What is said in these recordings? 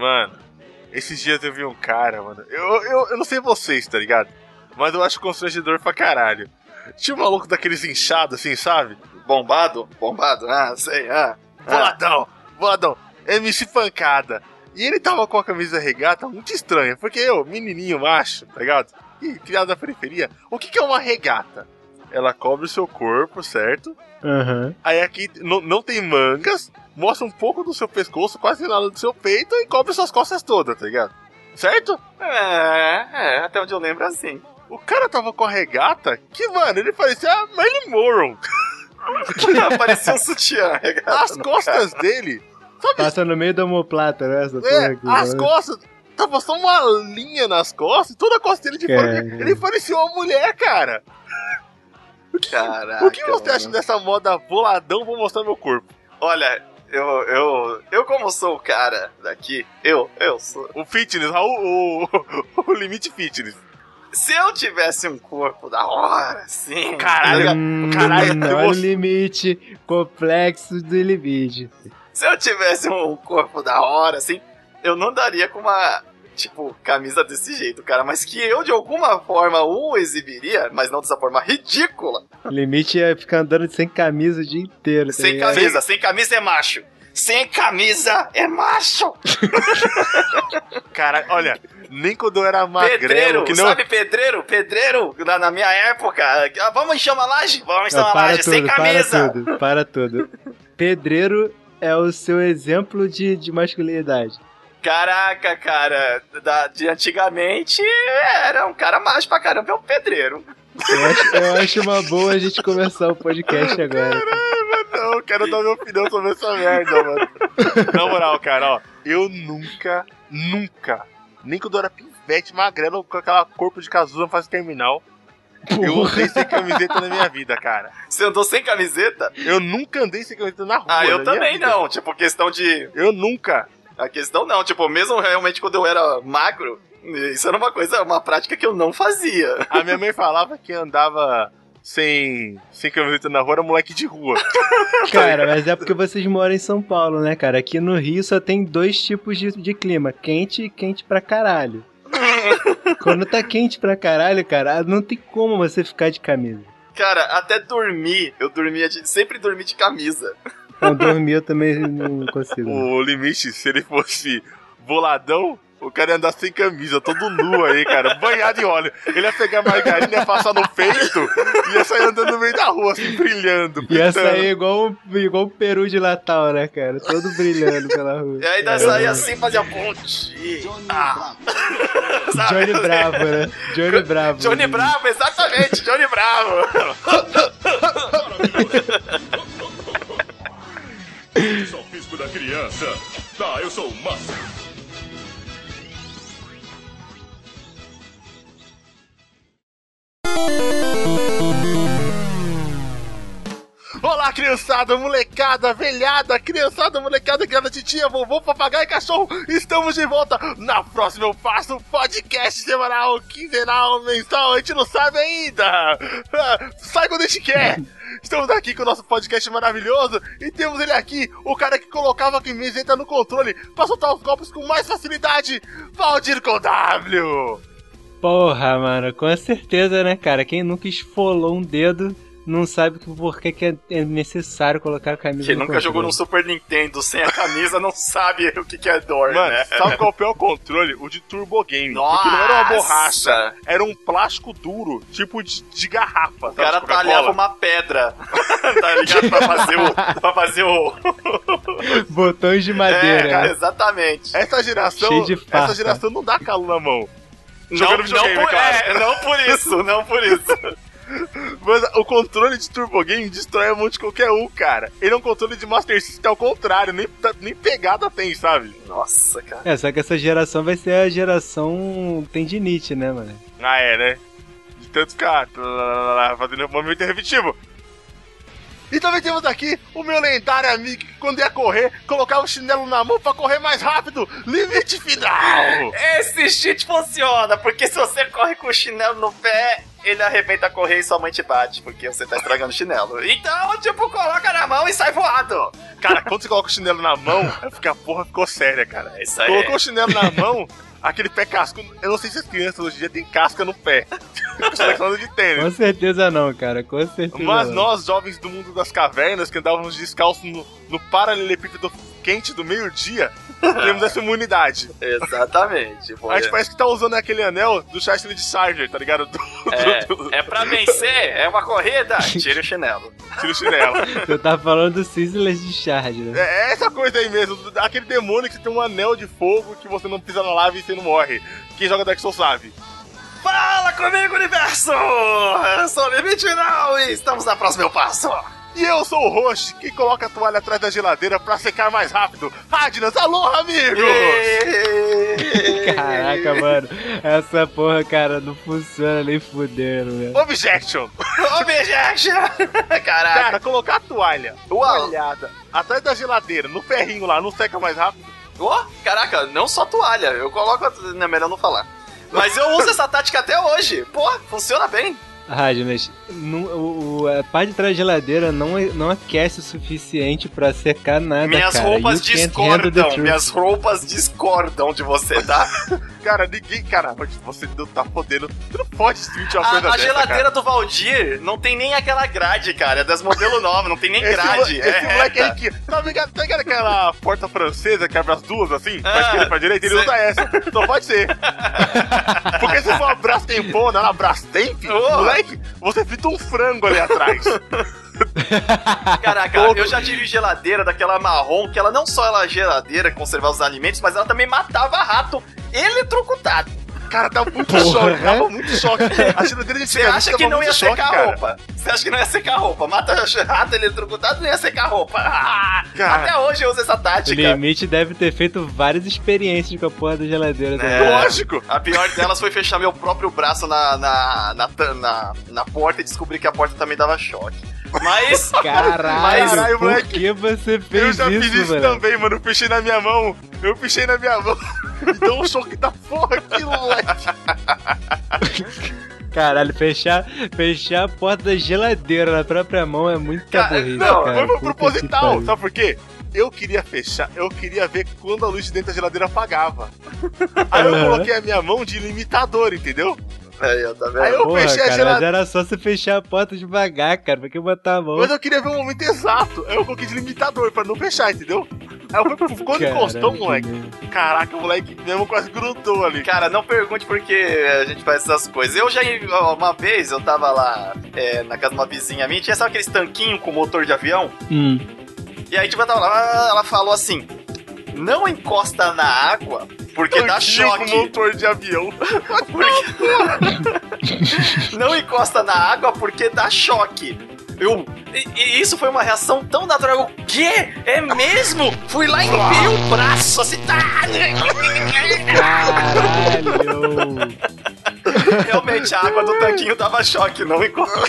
Mano, esses dias eu vi um cara, mano. Eu, eu, eu não sei vocês, tá ligado? Mas eu acho constrangedor pra caralho. Tinha um maluco daqueles inchados, assim, sabe? Bombado? Bombado? Ah, sei, ah. ah. Boladão, boladão. MC Pancada. E ele tava com a camisa regata muito estranha, porque eu, menininho macho, tá ligado? E criado na periferia, o que, que é uma regata? Ela cobre o seu corpo, certo? Aham. Aí aqui não, não tem mangas, mostra um pouco do seu pescoço, quase nada do seu peito e cobre suas costas todas, tá ligado? Certo? É, é, até onde eu lembro é assim. O cara tava com a regata que, mano, ele parecia a Marilyn Monroe. Parecia um sutiã, regata. As costas dele, sabe? Passa no meio da homoplata, né? Essa É, aqui, as né? costas. Tava só uma linha nas costas, toda a costa dele de fora. Cara. Ele parecia uma mulher, cara. Caraca. o que você mano. acha dessa moda boladão? Vou mostrar meu corpo. Olha, eu, eu, eu como sou o cara daqui, eu, eu sou. O fitness, Raul, o, o limite fitness. Se eu tivesse um corpo da hora, assim. Caralho, Hum, caralho, eu o limite complexo do limite. Se eu tivesse um corpo da hora, assim, eu não daria com uma, tipo, camisa desse jeito, cara. Mas que eu, de alguma forma, o exibiria, mas não dessa forma ridícula. O limite é ficar andando sem camisa o dia inteiro. tá Sem ligado? camisa, sem camisa é macho. Sem camisa é macho. Caralho, olha, nem quando eu era magrelo, pedreiro, que não. sabe pedreiro? Pedreiro, na, na minha época. Vamos encher uma laje? Vamos encher uma laje, sem tudo, camisa. para tudo, para tudo. Pedreiro é o seu exemplo de, de masculinidade. Caraca, cara, da- de antigamente era um cara macho pra caramba, é um pedreiro. Eu acho, eu acho uma boa a gente começar o podcast agora. Não, eu quero dar minha opinião sobre essa merda, mano. Na moral, cara, ó, eu nunca, nunca, nem quando eu era pivete, magrelo, com aquela corpo de casusa fase terminal, eu Porra. andei sem camiseta na minha vida, cara. Você andou sem camiseta? Eu nunca andei sem camiseta na rua. Ah, eu na minha também vida. não. Tipo, questão de. Eu nunca. A questão não, tipo, mesmo realmente quando eu era magro, isso era uma coisa, uma prática que eu não fazia. A minha mãe falava que andava sem, sem camiseta na rua era moleque de rua. Cara, mas é porque vocês moram em São Paulo, né, cara? Aqui no Rio só tem dois tipos de, de clima: quente e quente pra caralho. Quando tá quente pra caralho, cara, não tem como você ficar de camisa. Cara, até dormir, eu dormia de. Sempre dormi de camisa. Não, dormir eu também não consigo. O limite, se ele fosse boladão, o cara ia andar sem camisa, todo nu aí, cara, banhado em óleo. Ele ia pegar a margarina, ia passar no peito e ia sair andando no meio da rua, assim, brilhando. Ia pitando. sair igual, igual o peru de Natal, né, cara? Todo brilhando pela rua. E ainda É. saía assim, fazia ponte. Ah. Sabe? Johnny Bravo, né? Johnny Bravo. Johnny Bravo, exatamente, Johnny Bravo. Só o fisco da criança. Tá, eu sou o máximo. Olá, criançada, molecada, velhada, criançada, molecada, criada, titia, vovô, papagaio e cachorro. Estamos de volta. Na próxima eu faço um podcast semanal, quinzenal, mensal, a gente não sabe ainda. Ah, Sai quando a gente quer. Estamos aqui com o nosso podcast maravilhoso e temos ele aqui, o cara que colocava a camiseta no controle pra soltar os golpes com mais facilidade, Valdir com W. Porra, mano, com certeza, né, cara? Quem nunca esfolou um dedo não sabe por que, que é- é necessário colocar a camisa Quem no nunca controle. jogou num Super Nintendo sem a camisa não sabe o que, que é dor, Mano, né? sabe qual é o controle? O de Turbo Game. Porque não era uma Nossa! borracha, era um plástico duro, tipo de, de garrafa. O cara talhava uma pedra, tá ligado? Pra fazer o. Pra fazer o. Botões de É, madeira. cara, exatamente. Essa geração, Cheio de farpa. essa geração não dá calo na mão. Não, Jogando não, videogame, por, claro. é, não por isso, não por isso. Mas o controle de Turbo Game destrói a mão de qualquer um, cara. Ele é um controle de Master System ao contrário, nem, nem pegada tem, sabe? Nossa, cara. É, só que essa geração vai ser a geração tendinite, né, mano? Ah, é, né? De tanto ficar lá, fazendo movimento repetitivo. E também temos aqui o meu lendário amigo que quando ia correr, colocava o chinelo na mão pra correr mais rápido. Limite final! Esse cheat funciona, porque se você corre com o chinelo no pé, ele arrebenta a correia e sua mãe te bate, porque você tá estragando o chinelo. Então, tipo, coloca na mão e sai voado. Cara, quando você coloca o chinelo na mão, é porque a porra ficou séria, cara. É isso aí. Colocou o chinelo na mão, aquele pé casco. Eu não sei se as crianças hoje em dia têm casca no pé. Selecionando de tênis. Com certeza não, cara. Com certeza Mas não. nós, jovens do mundo das cavernas, que andávamos descalços no, no paralelepípedo quente do meio-dia, temos essa imunidade. Exatamente. Pô, A gente parece que tá usando aquele anel do Chastre de Charger, tá ligado? Do, do- do- é, é pra vencer, é uma corrida. Tira o chinelo. Tira o chinelo. Você tá falando do Sizzlers de Charge, né? É essa coisa aí mesmo, aquele demônio que tem um anel de fogo que você não pisa na lava e você não morre. Quem joga Dark Souls sabe. Fala comigo, universo! Eu sou o Limite Final e estamos na próxima eu passo. E eu sou o Roche, que coloca a toalha atrás da geladeira pra secar mais rápido. Radnas, alô, amigos! Caraca, mano. Essa porra, cara, não funciona nem fudendo, velho. Objection! Objection! Caraca. Cara, colocar a toalha Uau. molhada atrás da geladeira, no ferrinho lá, não seca mais rápido? Ó, caraca, não só toalha. Eu coloco. Não é melhor não falar. Mas eu uso essa tática até hoje. Pô, funciona bem. Radnas, não- o, o- a parte de trás da geladeira não, não aquece o suficiente pra secar nada, minhas cara. roupas discordam. Minhas roupas discordam de você, tá? Cara, ninguém. Cara, você não tá podendo. Você não pode sentir uma A, coisa a dessa, geladeira cara. do Valdir não tem nem aquela grade, cara. É das modelo nova, não tem nem Esse, grade. mo- esse é moleque aí reta. que. Tá ligado, tá ligado aquela porta francesa que abre as duas assim? pra Ah, esquerda e pra direita? Ele sei. usa essa. Só pode ser. Porque se for uma Brastempona, na Brastemp, Ô. moleque, você frita um frango ali atrás. Caraca, eu já tive geladeira daquela marrom, que ela não só ela é geladeira, conservar os alimentos, mas ela também matava rato eletrocutado. Cara, tava muito Porra. choque, tava muito choque. A geladeira de Você acha que não ia choque, secar a roupa? Você acha que não ia secar a roupa? Mata rato eletrocutado, não ia secar a roupa. Ah, Cara. Até hoje eu uso essa O tática. Limite deve ter feito várias experiências com a porra da geladeira. É. também. Lógico. A pior delas foi fechar meu próprio braço na, na, na, na, na porta e descobrir que a porta também dava choque. Mas. Caralho, Mas- Caralho, por moleque. que você Eu fez já isso, fiz isso mano? também, mano. Eu fechei na minha mão. Eu fechei na minha mão. Então o choque da porra aqui, moleque. Caralho, fechar, fechar a porta da geladeira na própria mão é muito burrice, Não, cara. foi proposital. Sabe por quê? Eu queria fechar, eu queria ver quando a luz de dentro da geladeira apagava. Aí eu coloquei a minha mão de limitador, entendeu? Aí, ó, tá vendo? Aí eu Porra, fechei a cara, mas geladeira. era só você fechar a porta devagar, cara. Pra que botar a mão? Mas eu queria ver o momento exato. Aí eu coloquei de limitador pra não fechar, entendeu? Aí eu fui, quando Caralho, encostou, que moleque. Caraca, o moleque mesmo quase grudou ali. Cara, não pergunte porque a gente faz essas coisas. Eu já, uma vez, eu tava lá é, na casa de uma vizinha minha, tinha sabe aqueles tanquinhos com motor de avião? Hum. E aí, tipo, eu tava lá, ela falou assim: não encosta na água porque dá choque. motor de avião. Porque- não encosta na água porque dá choque. Eu, e, e isso foi uma reação tão natural. O quê? É mesmo? Fui lá e enfiei o braço assim. Tá. Caralho! Realmente, a água do tanquinho dava choque, não encosta.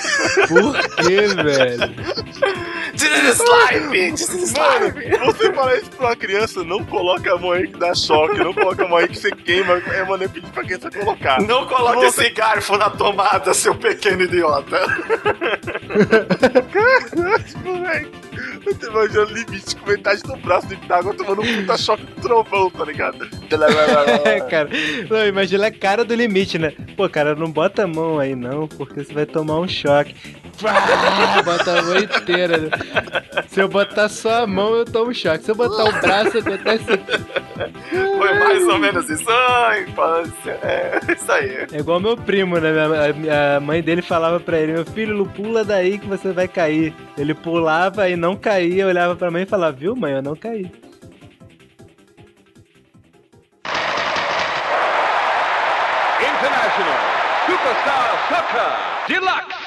Por que, velho? Slime! Slime! você falar isso pra uma criança, não coloca a mão aí que dá choque, não coloca a mão aí que você queima. É, mano, eu pedi pra criança colocar. Não coloque Você- esse garfo na tomada, seu pequeno idiota. Moleque, eu tô imaginando limite com metade do braço dentro d'água tomando um puta choque do trovão, tá ligado? É, cara. Não, imagina a cara do limite, né? Pô, cara, não bota a mão aí não, porque você vai tomar um choque. Pá, bota a mão inteira. né? Se eu botar só a mão, eu tomo choque. Se eu botar o braço, acontece. Foi mais ou menos isso. Ai, infância. É, isso aí. É igual meu primo, né? A, a mãe dele falava pra ele: Meu filho, pula daí que você vai cair. Ele pulava e não caía, olhava pra mãe e falava: Viu, mãe, eu não caí. Deluxe.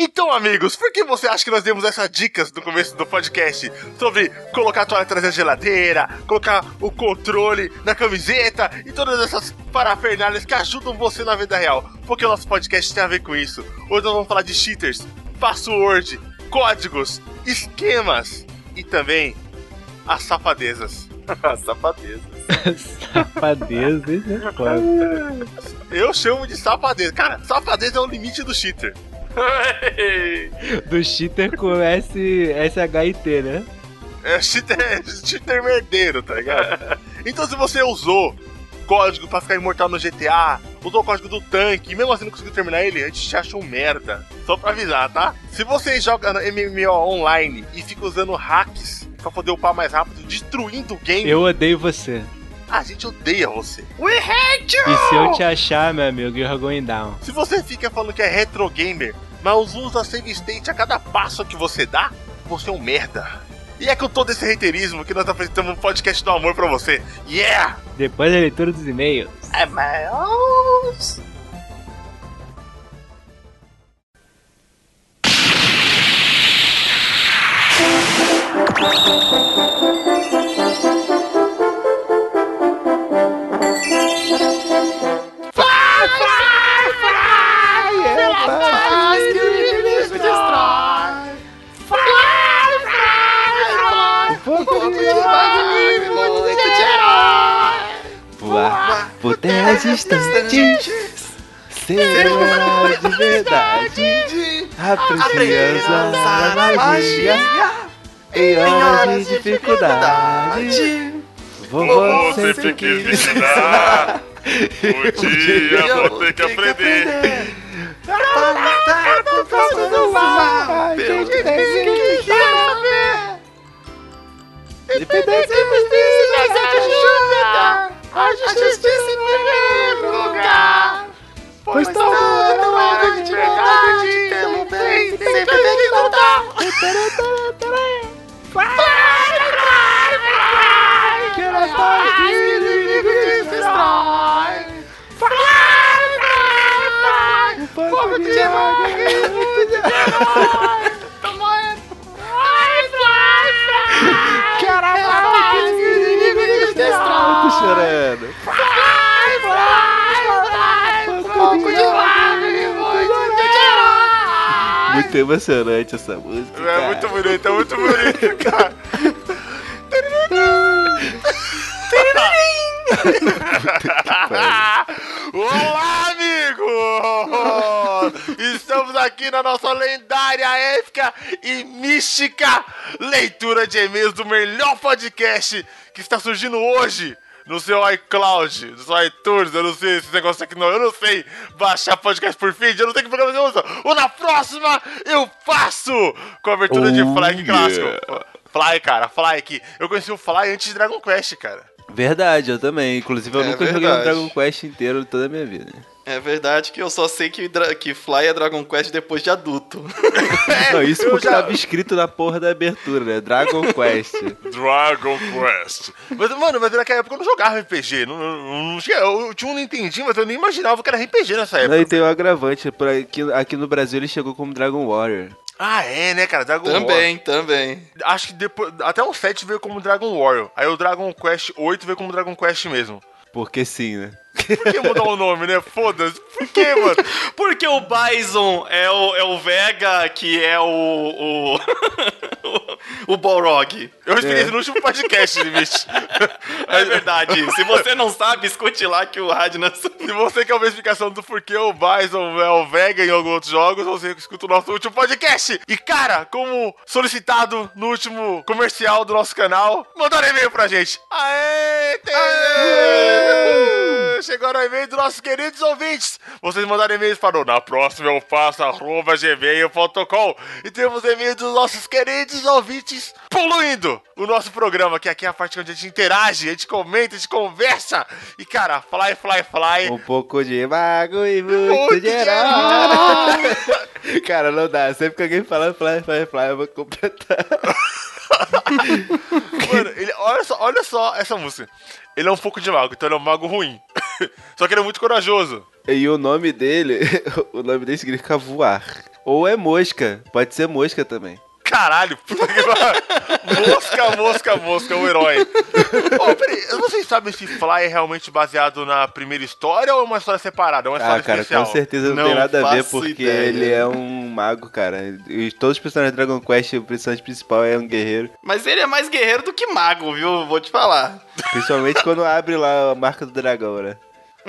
Então, amigos, por que você acha que nós demos essas dicas no começo do podcast sobre colocar a toalha atrás da geladeira, colocar o controle na camiseta e todas essas parafernálias que ajudam você na vida real? Porque o nosso podcast tem a ver com isso. Hoje nós vamos falar de cheaters, password, códigos, esquemas e também as safadezas. Safadezas. Safadeza, isso é foda. Eu chamo de safadeza. Cara, safadeza é o limite do cheater. Do cheater com S, SHIT, né? É cheater, é cheater merdeiro, tá ligado? Então se você usou código pra ficar imortal no GTA, usou o código do tanque, e mesmo assim não conseguiu terminar ele, a gente te acha um merda. Só pra avisar, tá? Se você joga MMO online e fica usando hacks pra poder upar mais rápido, destruindo o game, Eu odeio você. A gente odeia você. E se eu te achar, meu amigo, you're going down. Se você fica falando que é retro gamer, mas usa save state a cada passo que você dá, você é um merda. E é com todo esse reiterismo que nós apresentamos um podcast do amor pra você. Yeah! Depois da leitura dos e-mails. É, mas... Voar terras distantes. Ser herói de verdade. A magia. Em horas de dificuldade. Vovô sempre quis ensinar. Um dia vou ter que aprender. Independência A justiça em primeiro lugar. Pois Todo mundo de verdade pelo bem sempre tem que lutar. Que era paz que o inimigo destrói. Um pouco de água Tô morrendo. Que era paz que o inimigo destrói. Tô chorando. Pouco de e muito. Muito emocionante essa música. É cara. muito bonito, é muito bonito, cara. Olá! Estamos aqui na nossa lendária, épica e mística leitura de e-mails do melhor podcast que está surgindo hoje no seu iCloud, no seu iTunes, eu não sei esse negócio aqui não, eu não sei baixar podcast por feed, eu não sei que programa você usa. Ou na próxima eu faço com a abertura de Oh, Fly que clássico. yeah. Fly, cara, Fly aqui. Eu conheci o Fly antes de Dragon Quest, cara. Verdade, eu também. Inclusive, eu É nunca joguei um verdade. Dragon Quest inteiro toda a minha vida. É verdade que eu só sei que, que Fly é Dragon Quest depois de adulto. Não, isso eu porque já- tava escrito na porra da abertura, né? Dragon Quest. Dragon Quest. Mas, mano, mas naquela época eu não jogava RPG. Não, não, não tinha, eu tinha um Nintendinho, mas eu nem imaginava que era RPG nessa época. Não, e tem um agravante. Por aqui, aqui no Brasil ele chegou como Dragon Warrior. Ah, é, né, cara? Dragon também, também. War. Acho que depois. Até o 7 veio como Dragon Warrior. Aí o Dragon Quest 8 veio como Dragon Quest mesmo. Porque sim, né? Por que mudar o nome, né? Foda-se. Por que, mano? Porque o Bison é o, é o Vega, que é o. o. o Balrog. Eu expliquei isso no último podcast, limite. É verdade. Se você não sabe, escute lá que o Radnas. Se você quer uma explicação do porquê o Bison é o Vega em alguns outros jogos, você escuta o nosso último podcast. E, cara, como solicitado no último comercial do nosso canal, mandaram e-mail pra gente. Aê, tem e-mail! Chegaram e-mail dos nossos queridos ouvintes. Vocês mandaram e-mails para o na próxima eu faço arroba gmail.com e temos e-mail dos nossos queridos ouvintes poluindo o nosso programa, que aqui é a parte onde a gente interage, a gente comenta, a gente conversa. E, cara, fly, fly, fly. Um pouco de mago e muito, Muito de de herói. Cara, não dá. Sempre que alguém fala fly, fly, fly, eu vou completar. Mano, ele, olha, só, olha só essa música. Ele é um pouco de mago, então ele é um mago ruim. só que ele é muito corajoso. E o nome dele, o nome dele significa voar. Ou é mosca. Pode ser mosca também. Caralho. Mosca, mosca, mosca, o herói. Ô, peraí, vocês sabem se Fly é realmente baseado na primeira história ou é uma história separada? É uma história Ah, cara, especial? com certeza não, Não tem nada a ver, porque ideia. ele é um mago, cara. E todos os personagens de Dragon Quest, o personagem principal é um guerreiro. Mas ele é mais guerreiro do que mago, viu? Vou te falar. Principalmente quando abre lá a marca do dragão, né?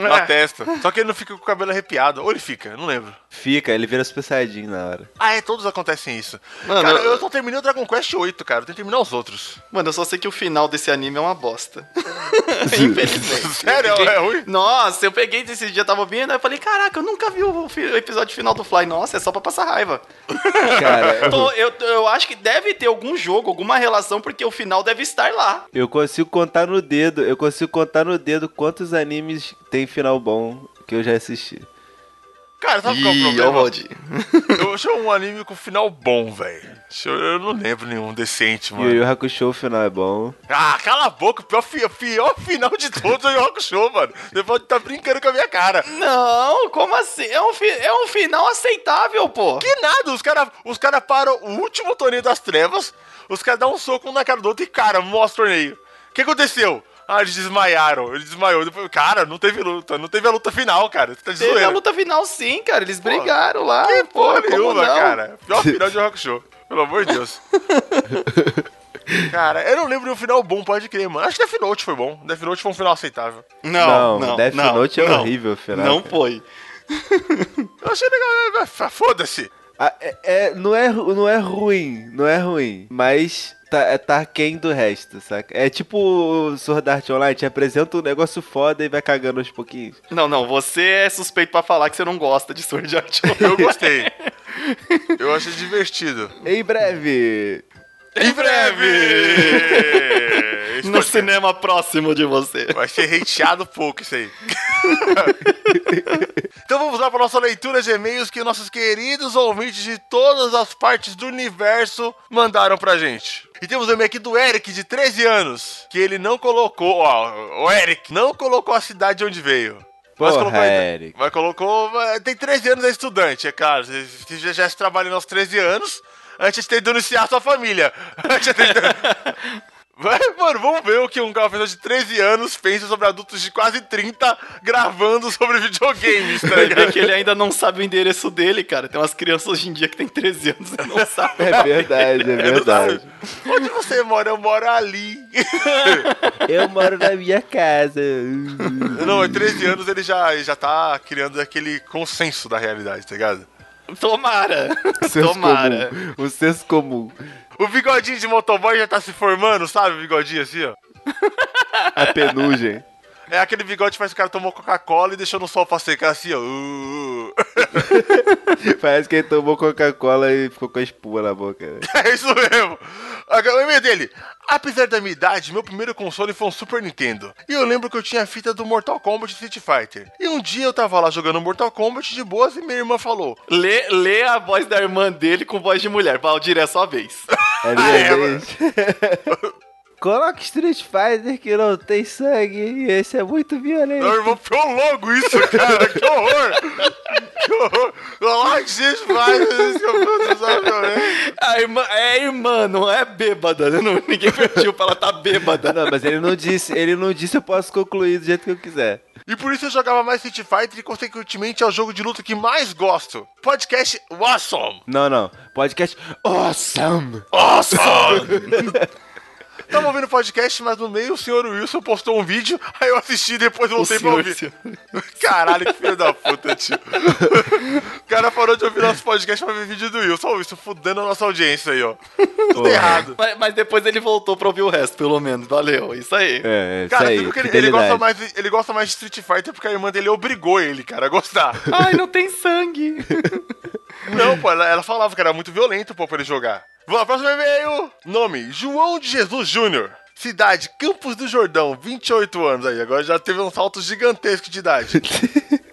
Na testa. Só que ele não fica com o cabelo arrepiado. Ou ele fica, não lembro. Fica, ele vira Super Saiyajin na hora. Ah, é, todos acontecem isso. Mano, cara, eu- eu só terminei o Dragon Quest 8, cara. Eu tenho que terminar os outros. Mano, eu só sei que o final desse anime é uma bosta. Infelizmente. Sério? Eu É ruim? Nossa, eu peguei desse dia, tava vendo, aí eu falei, caraca, eu nunca vi o, fi- o episódio final do Fly. Nossa, é só pra passar raiva. Cara, Tô- eu, eu acho que deve ter algum jogo, alguma relação, porque o final deve estar lá. eu consigo contar no dedo, eu consigo contar no dedo quantos animes tem final bom que eu já assisti. Cara, sabe qual é o problema? Valdir. Eu achei um anime com final bom, velho. Eu, não lembro nenhum decente, E o mano. Yu Hakusho, o final é bom. Ah, cala a boca. O pior, pior final de todos é o Rock Show, mano. Você pode estar brincando com a minha cara. Não, como assim? É um, fi- é um final aceitável, pô. Que nada, os caras os cara param o último torneio das trevas, os caras dão um soco um na cara do outro e, cara, mostra o torneio. O que aconteceu? Ah, eles desmaiaram, ele desmaiou. Depois, cara, não teve luta, não teve a luta final, cara. Você tá de Teve zoeira. a luta final sim, cara. Eles brigaram lá. Que pô, porra como nenhuma, não? cara. Pior final de Rock Show. Pelo amor de Deus. cara, eu não lembro de um final bom, pode crer, mano. Acho que Death Note foi bom. Death Note foi um final aceitável. Não, não, Death não, Note é não. horrível, o final. Não cara. foi. Eu achei legal, mas ah, foda-se. Ah, é, é- não, é, não é ruim, não é ruim, mas tá, é, tá aquém do resto, saca? É tipo o Sword Art Online, te apresenta um negócio foda e vai cagando aos pouquinhos. Não, não, você é suspeito pra falar que você não gosta de Sword Art Online. Eu gostei. eu achei divertido. Em breve, Em breve! no cinema próximo de você. Vai ser hateado pouco isso aí. então vamos lá para nossa leitura de e-mails que nossos queridos ouvintes de todas as partes do universo mandaram pra gente. E temos um e-mail aqui do Eric, de 13 anos, que ele não colocou, ó, o Eric não colocou a cidade de onde veio. Mas Porra, colocou, Eric. Mas colocou. Tem 13 anos, é estudante, é claro. Se já, já se trabalha aos 13 anos, antes de ter denunciar sua família. Antes de ter... Vai, mano, vamos ver o que um cara de 13 anos pensa sobre adultos de quase 30 gravando sobre videogames, tá ligado? que ele ainda não sabe o endereço dele, cara. Tem umas crianças hoje em dia que tem 13 anos e não sabem. é verdade, é verdade. Onde você mora? Eu moro ali. Eu moro na minha casa. Não, em 13 anos ele já, ele já tá criando aquele consenso da realidade, tá ligado? Tomara. Senso Tomara. comum, um senso comum. O bigodinho de motoboy já tá se formando, sabe? O bigodinho assim, ó. A penugem. É aquele bigode que faz o cara tomou Coca-Cola e deixou no sol pra secar assim, ó. Uh. Parece que ele tomou Coca-Cola e ficou com a espuma na boca. né? É isso mesmo. Agora, o e-mail dele. Apesar da minha idade, meu primeiro console foi um Super Nintendo. E eu lembro que eu tinha a fita do Mortal Kombat Street Fighter. E um dia eu tava lá jogando Mortal Kombat de boas e minha irmã falou: Lê, lê a voz da irmã dele com voz de mulher. Valdir, é sua vez. É Ah, é, minha vez. Coloca Street Fighter que não tem sangue e esse é muito violento. Meu irmão ficou logo isso, cara. Que horror. Que horror. Gente faz isso que eu faço, sabe, né? A irmã, é irmã, não é bêbada. né? Não, ninguém pediu pra ela tá bêbada. Não, mas ele não disse, ele não disse eu posso concluir do jeito que eu quiser. E por isso eu jogava mais Street Fighter e consequentemente é o jogo de luta que mais gosto. Podcast Awesome. Não, não. Podcast awesome. Awesome! Tava ouvindo o podcast, mas no meio o senhor Wilson postou um vídeo, aí eu assisti e depois voltei pra ouvir. senhor. Caralho, que filho da puta, tio. O cara parou de ouvir nosso podcast pra ver vídeo do Wilson. Ó, Wilson fudendo a nossa audiência aí, ó. Tudo Porra. errado. Mas, mas depois ele voltou pra ouvir o resto, pelo menos. Valeu, isso aí. É, isso Cara, aí. que ele, ele gosta mais, ele gosta mais de Street Fighter porque a irmã dele obrigou ele, cara, a gostar. Ai, não tem sangue. Não, pô, ela, ela falava que era muito violento, pô, pra ele jogar. Vamos, próximo e-mail. Nome, João de Jesus Júnior. Cidade, Campos do Jordão, 28 anos aí. Agora já teve um salto gigantesco de idade.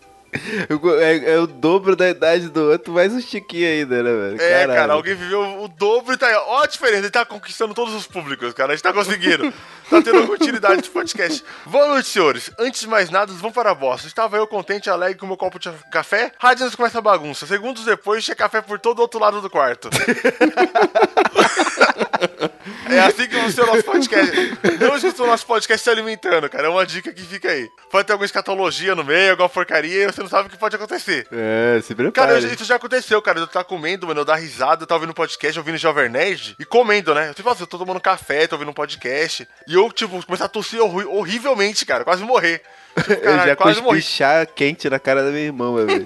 É, é o dobro da idade do outro, mais um chiquinho ainda, né, velho? É, Caralho. cara, alguém viveu o dobro e tá aí. Ó a diferença, ele tá conquistando todos os públicos, cara. A gente tá conseguindo. tá tendo continuidade de podcast. Boa noite, senhores. Antes de mais nada, vamos para a bosta. Estava eu contente, alegre com meu copo de café. Radians começa a bagunça. Segundos depois, tinha café por todo o outro lado do quarto. É assim que funciona o nosso podcast. Não escuta o nosso podcast se alimentando, cara. É uma dica que fica aí. Pode ter alguma escatologia no meio, alguma porcaria, e você não sabe o que pode acontecer. É, se Cara, prepara. eu- isso já aconteceu, cara. Eu tá comendo, mano, eu dar risada, eu tava ouvindo podcast, ouvindo Jovem Nerd e comendo, né? Eu, tipo assim, eu tô tomando café, tô ouvindo um podcast. E eu, tipo, começar a tossir horri- horrivelmente, cara, quase morrer. Tipo, eu caralho, já quase morri. chá quente na cara da minha irmã, velho.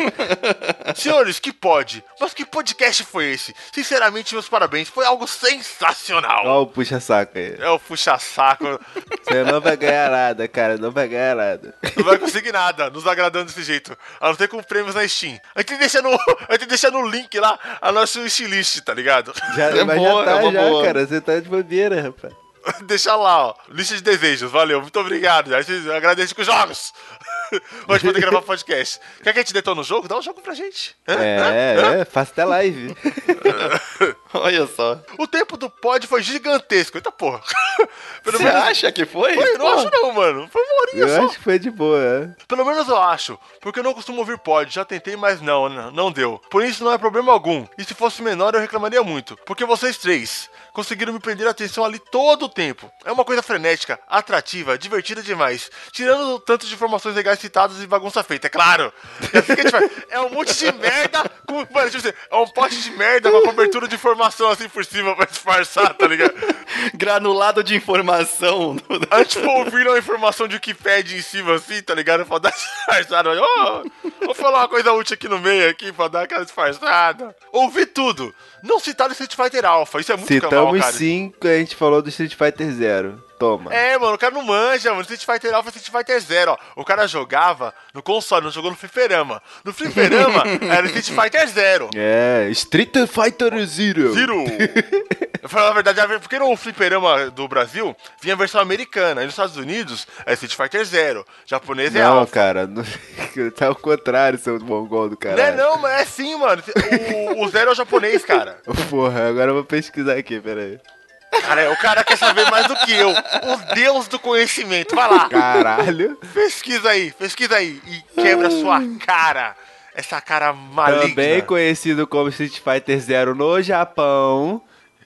Senhores, que pode? Mas que podcast foi esse? Sinceramente, meus parabéns. Foi algo sensacional. Ó o puxa-saco aí. É o puxa-saco. Você não vai ganhar nada, cara. Não vai ganhar nada. Não vai conseguir nada nos agradando desse jeito. A não ser com prêmios na Steam. A gente deixa no, a gente deixa no link lá a nossa wishlist, tá ligado? Já, É mas boa, já é tá, uma já, boa. cara. Você tá de bobeira, rapaz. Deixa lá, ó. Lista de desejos. Valeu, muito obrigado. A gente agradece com jogos. Hoje poder gravar podcast. Quer que a gente detone o jogo? Dá um jogo pra gente. É, é, faça até live. Olha só. O tempo do pod foi gigantesco. Eita porra. Pelo Você menos. acha que foi? Foi, não acho não, mano. Foi uma horinha Eu só. acho que foi de boa, é. Pelo menos eu acho, porque eu não costumo ouvir pod, já tentei, mas não, não, deu. Por isso não é problema algum, e se fosse menor eu reclamaria muito, porque vocês três conseguiram me prender a atenção ali todo o tempo. É uma coisa frenética, atrativa, divertida demais, tirando o tanto de informações legais citadas e bagunça feita, é claro. É assim que a gente faz. É um monte de merda, com, mano, tipo assim, é um pote de merda com a cobertura de informação assim por cima pra disfarçar, tá ligado? Granulado de informação. A gente tipo, ouvindo a informação de Wikipedia em cima, assim, tá ligado? Pra dar disfarçada. Ó, vou falar uma coisa útil aqui no meio, aqui, pra dar aquela disfarçada. Ouvi tudo. Não citaram Street Fighter Alpha, isso é muito Citamos cavalcado. sim que a gente falou do Street Fighter Zero. Toma. É, mano, o cara não manja, mano. Street Fighter Alpha, Street Fighter Zero, ó. O cara jogava no console, não jogou no fliperama. No fliperama era Street Fighter Zero. É, Street Fighter Zero. Zero! Eu falar a verdade, porque no fliperama do Brasil vinha a versão americana. E nos Estados Unidos é Street Fighter Zero. Japonês é Não, Alpha. cara, não- tá ao contrário, seu mongol do Não é não, mas é sim, mano. O, o Zero é o japonês, cara. Porra, agora eu vou pesquisar aqui, peraí. Cara, o cara quer saber mais do que eu. O deus do conhecimento. Vai lá. Caralho. Pesquisa aí, pesquisa aí. E quebra sua cara. Essa cara maligna. Também conhecido como Street Fighter Zero no Japão.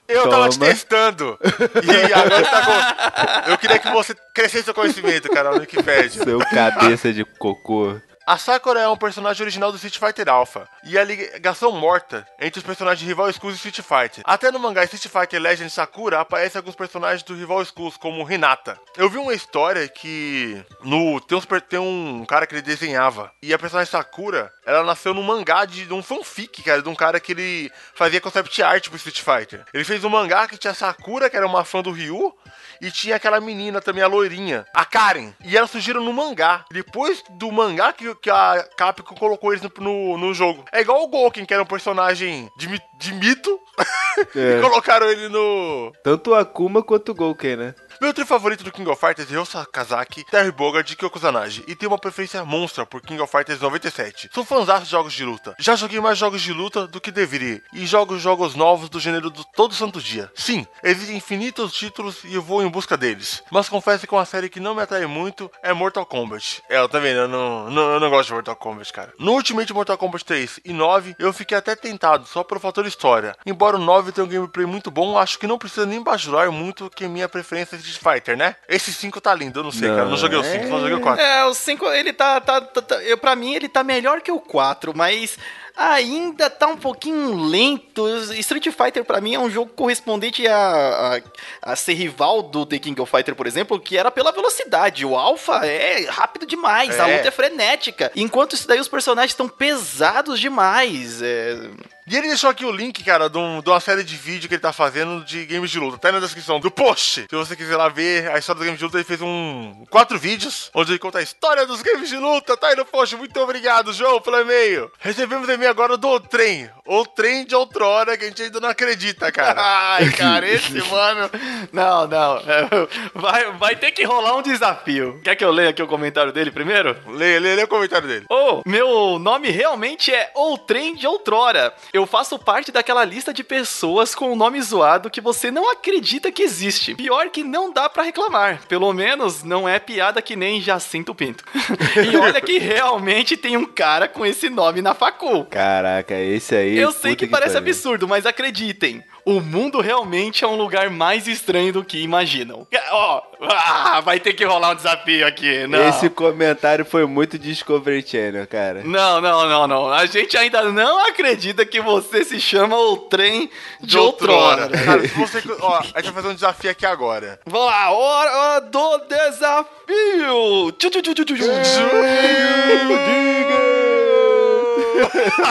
Eu tava te Toma. testando. E agora tá com... Eu queria que você crescesse seu conhecimento, cara, no Wikipedia. Seu cabeça de cocô. A Sakura é um personagem original do Street Fighter Alpha e a ligação morta entre os personagens rival Skulls e Street Fighter. Até no mangá Street Fighter Legend Sakura aparecem alguns personagens do rival Skulls, como Hinata. Eu vi uma história que no tem, tem um cara que ele desenhava e a personagem Sakura, ela nasceu num mangá de, de um fanfic, cara, de um cara que ele fazia concept art pro Street Fighter. Ele fez um mangá que tinha Sakura, que era uma fã do Ryu, e tinha aquela menina também, a loirinha, a Karen. E elas surgiram no mangá. Depois do mangá que, que a Capcom colocou eles no, no, no jogo. É igual o Gouken, que era um personagem de, de mito. É. e colocaram ele no... Tanto o Akuma quanto o Gouken, né? Meu trio favorito do King of Fighters é Ryo Sakazaki, Terry Bogard e Kyoko Kusanagi. E tenho uma preferência monstra por King of Fighters 97. Sou fãzão de jogos de luta. Já joguei mais jogos de luta do que deveria. E jogo jogos novos do gênero do todo santo dia. Sim, existem infinitos títulos e eu vou em busca deles. Mas confesso que uma série que não me atrai muito é Mortal Kombat. É, eu também eu não, não, eu não gosto de Mortal Kombat, cara. No Ultimate Mortal Kombat 3 e 9, eu fiquei até tentado, só pelo fator história. Embora o 9 tenha um gameplay muito bom, acho que não precisa nem bajular muito que minha preferência Street Fighter, né? Esse 5 tá lindo, eu não sei, cara. Eu não joguei o 5, só joguei o 4. É, o 5, ele tá, tá, tá, tá- eu, pra mim, ele tá melhor que o 4, mas ainda tá um pouquinho lento. Street Fighter, pra mim, é um jogo correspondente a, a, a ser rival do The King of Fighter, por exemplo, que era pela velocidade. O Alpha é rápido demais, a É. luta é frenética. Enquanto isso daí, os personagens estão pesados demais. É... E ele deixou aqui o link, cara, de, um- de uma série de vídeo que ele tá fazendo de games de luta. Tá aí na descrição do post. Se você quiser lá ver a história dos games de luta, ele fez um. quatro vídeos onde ele conta a história dos games de luta. Tá aí no post. Muito obrigado, João, pelo e-mail. Recebemos e-mail agora do trem. O trem de outrora que a gente ainda não acredita, cara. Ai, cara, esse mano. Não, não. é, Vai, vai ter que rolar um desafio. Quer que eu leia aqui o comentário dele primeiro? Lê, lê, lê o comentário dele. Oh, meu nome realmente é O Trem de Outrora. Eu faço parte daquela lista de pessoas com o nome zoado que você não acredita que existe. Pior que não dá pra reclamar. Pelo menos não é piada que nem Jacinto Pinto. e olha que realmente tem um cara com esse nome na facul. Caraca, esse aí. Eu sei puta que, parece pariu. absurdo, mas acreditem. O mundo realmente é um lugar mais estranho do que imaginam. Ó, ah, vai ter que rolar um desafio aqui. Não. Esse comentário foi muito Discovery Channel, cara. Não, não, não, não. A gente ainda não acredita que você se chama o trem de, outrora. Cara, se você. Ó, a gente vai fazer um desafio aqui agora. Vamos lá, hora do desafio. Tchu, tchu, tchu, tchu, tchu, tchu.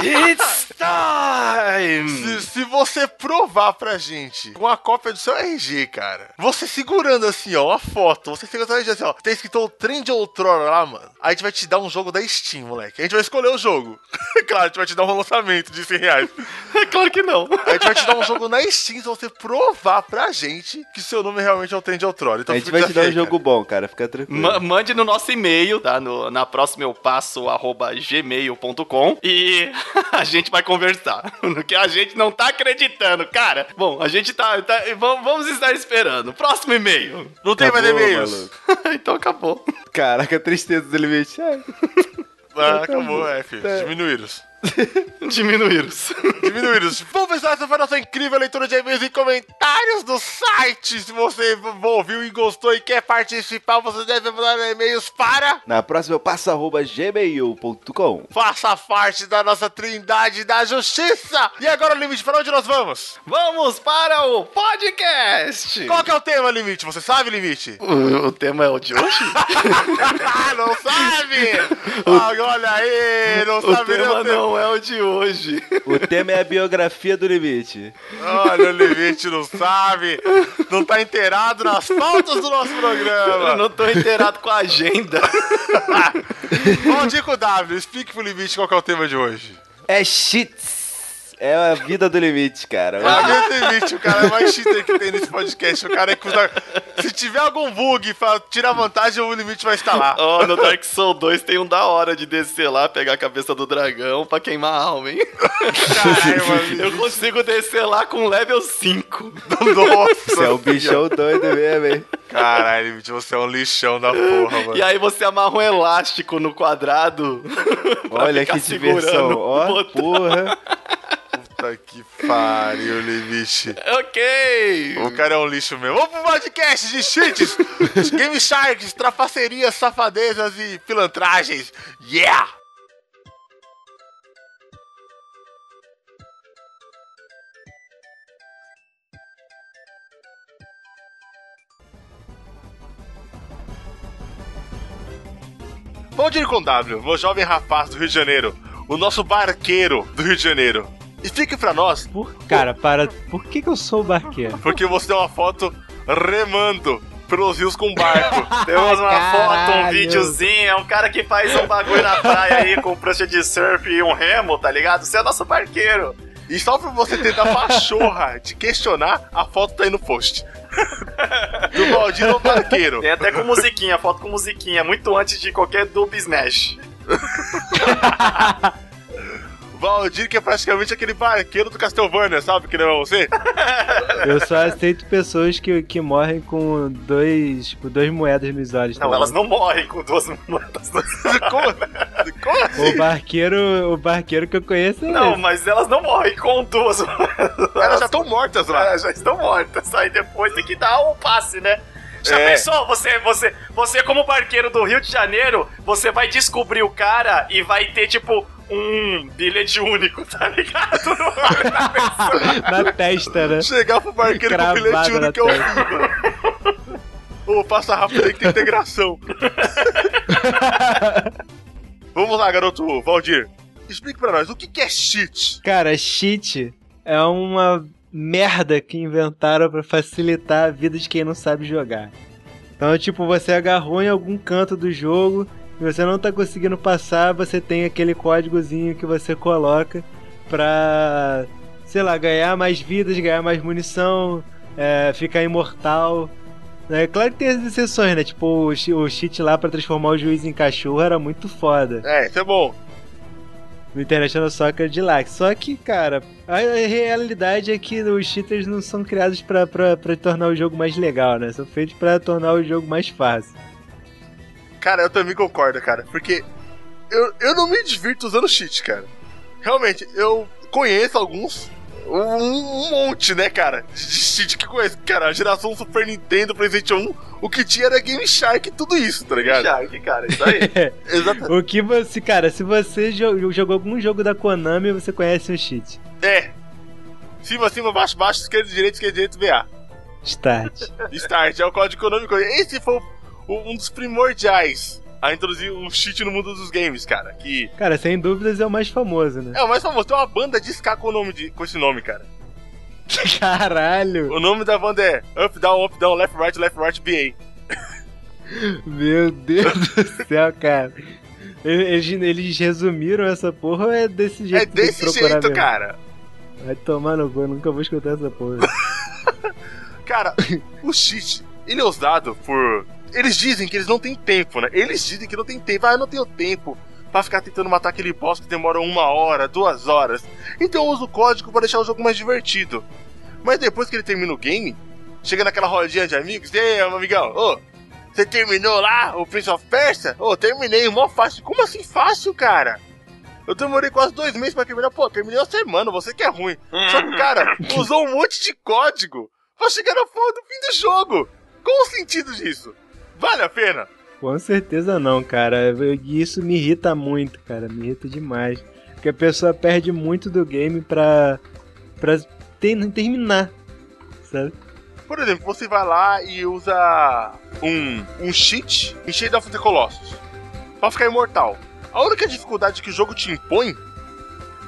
It's time. Se, se você provar pra gente com a cópia do seu RG, cara, você segurando assim, ó, uma foto, você segurando seu RG assim, ó, tem escrito o trem de outrora lá, mano. Aí a gente vai te dar um jogo da Steam, moleque. A gente vai escolher o jogo. claro, a gente vai te dar um lançamento de 100 reais. É claro que não. A gente vai te dar um jogo na Steam se você provar pra gente que seu nome realmente é o trem de outrora. Então a gente vai te dar um jogo bom, cara. Fica tranquilo. Ma- mande no nosso e-mail, tá? No, na próxima eu passo arroba gmail.com e a gente vai conversar. No que a gente não tá acreditando, cara. Bom, a gente tá. tá- vamos, vamos estar esperando. Próximo e-mail. Não tem mais Acabou, e-mails. maluco. então acabou. Caraca, tristeza do limite. Ah, acabou, é, filho. Diminuíram. Diminuíros. Diminuíram. Bom, pessoal, essa foi a nossa incrível leitura de e-mails e comentários do site. Se você ouviu e gostou e quer participar, você deve mandar e-mails para... Na próxima eu passo arroba gmail.com. Faça parte da nossa trindade da justiça. E agora, Limite, para onde nós vamos? Vamos para o podcast. Qual que é o tema, Limite? Você sabe, Limite? O, o tema é o de hoje? ah, não sabe? Ah, olha aí, não o sabe tema o tema. Não é o de hoje. O tema é a biografia do limite. Olha, o Limite não sabe. Não tá inteirado nas pautas do nosso Eu programa. não tô inteirado com a agenda. Valdico W, explique pro Limite qual que é o tema de hoje. É cheats. É a vida do limite, cara. É a vida limite, o cara é mais cheater que tem nesse podcast. O cara é que usa... Se tiver algum bug pra tirar vantagem, o limite vai estar lá. Ó, no Dark Souls 2 tem um da hora de descer lá, pegar a cabeça do dragão pra queimar a alma, hein? Caralho, mano. Eu consigo descer lá com level 5. Nossa. Você é um bichão doido mesmo, hein? Caralho, limite, você é um lixão da porra, mano. E aí você amarra um elástico no quadrado. pra Olha ficar que diversão. Ó, botão. porra. Puta que pariu, limite. Ok. O cara é um lixo mesmo. Vamos pro podcast de cheats, Game Sharks, trapacerias, safadezas e pilantragens. Yeah! Bom dia com W, meu jovem rapaz do Rio de Janeiro, o nosso barqueiro do Rio de Janeiro. Explique pra nós Por, cara, para. Por que, que eu sou o barqueiro? porque você tem uma foto remando pelos rios com barco. Temos uma foto, um Caralho. videozinho, é um cara que faz um bagulho na praia aí com prancha de surf e um remo, tá ligado? Você é nosso barqueiro. E só pra você tentar pachorra de questionar, a foto tá aí no post. Do Valdir Barqueiro. Tem até com musiquinha, foto com musiquinha, muito antes de qualquer dub smash. Valdir que é praticamente aquele barqueiro do Castlevania, sabe? Que não é você? Eu só aceito pessoas que, que morrem com dois, tipo, duas moedas nos olhos. tá Não, elas ligado? não morrem com duas moedas. Como, como O assim? barqueiro, o barqueiro que eu conheço é Não, esse. mas elas não morrem com duas moedas. Elas já estão mortas lá. Elas já estão mortas. Aí depois tem que dar um passe, né? Já É. pensou? Você, você, você, como barqueiro do Rio de Janeiro, você vai descobrir o cara e vai ter, tipo, um bilhete único, tá ligado? Na testa, né? Chegar pro barqueiro com bilhete único que é horrível. Ô, passa rápido aí que tem integração. Vamos lá, garoto Valdir. explique pra nós, o que, que é cheat? Cara, cheat é uma merda que inventaram pra facilitar a vida de quem não sabe jogar. Então, tipo, você agarrou em algum canto do jogo e você não tá conseguindo passar, você tem aquele códigozinho que você coloca pra, sei lá, ganhar mais vidas, ganhar mais munição, é, ficar imortal. É claro que tem as exceções, né? Tipo, o, o cheat lá pra transformar o juiz em cachorro era muito foda. É, isso é bom. No International Soccer de lá. Só que, cara, a realidade é que os cheaters não são criados pra tornar o jogo mais legal, né? São feitos pra tornar o jogo mais fácil. Cara, eu também concordo, cara. Porque eu, eu não me divirto usando cheat, cara. Realmente, eu conheço alguns. Um, um monte, né, cara? De cheat que conheço. Cara, a geração Super Nintendo, PlayStation 1, o que tinha era Game Shark e tudo isso, tá ligado? Shark, cara, isso aí. Exatamente. O que você, cara, se você jo- jogou algum jogo da Konami, você conhece o cheat. É. Cima, cima, baixo, baixo, esquerda, direita, esquerda, direita, VA. Start. Start, é o código econômico. Esse foi o- um dos primordiais a introduzir o cheat no mundo dos games, cara. Que Cara, sem dúvidas é o mais famoso, né? é o mais famoso. Tem uma banda de ska com, o nome de, com esse nome, cara. Caralho! O nome da banda é Up, Down, Up, Down, Left, Right, Left, Right, BA. Meu Deus do céu, cara. Eles, eles resumiram essa porra ou é desse jeito É tem que desse jeito, mesmo? cara. Vai tomar no cu, eu nunca vou escutar essa porra. Cara, o cheat, ele é usado por. Eles dizem que eles não têm tempo, né? Eles dizem que não tem tempo. Ah, eu não tenho tempo pra ficar tentando matar aquele boss que demora uma hora, duas horas. Então eu uso o código pra deixar o jogo mais divertido. Mas depois que ele termina o game, chega naquela rodinha de amigos, e aí, amigão, ô, você terminou lá o Prince of Persia? Ô, terminei, mó fácil. Como assim fácil, cara? Eu demorei quase dois meses pra terminar. Pô, terminei uma semana, você que é ruim. Só que, cara, usou um monte de código pra chegar na porra do fim do jogo. Qual o sentido disso? Vale a pena? Com certeza não, cara. E isso me irrita muito, cara. Me irrita demais. Porque a pessoa perde muito do game pra, pra ter- terminar. Sabe? Por exemplo, você vai lá e usa um, um cheat em Shade of the Colossus pra ficar imortal. A única dificuldade que o jogo te impõe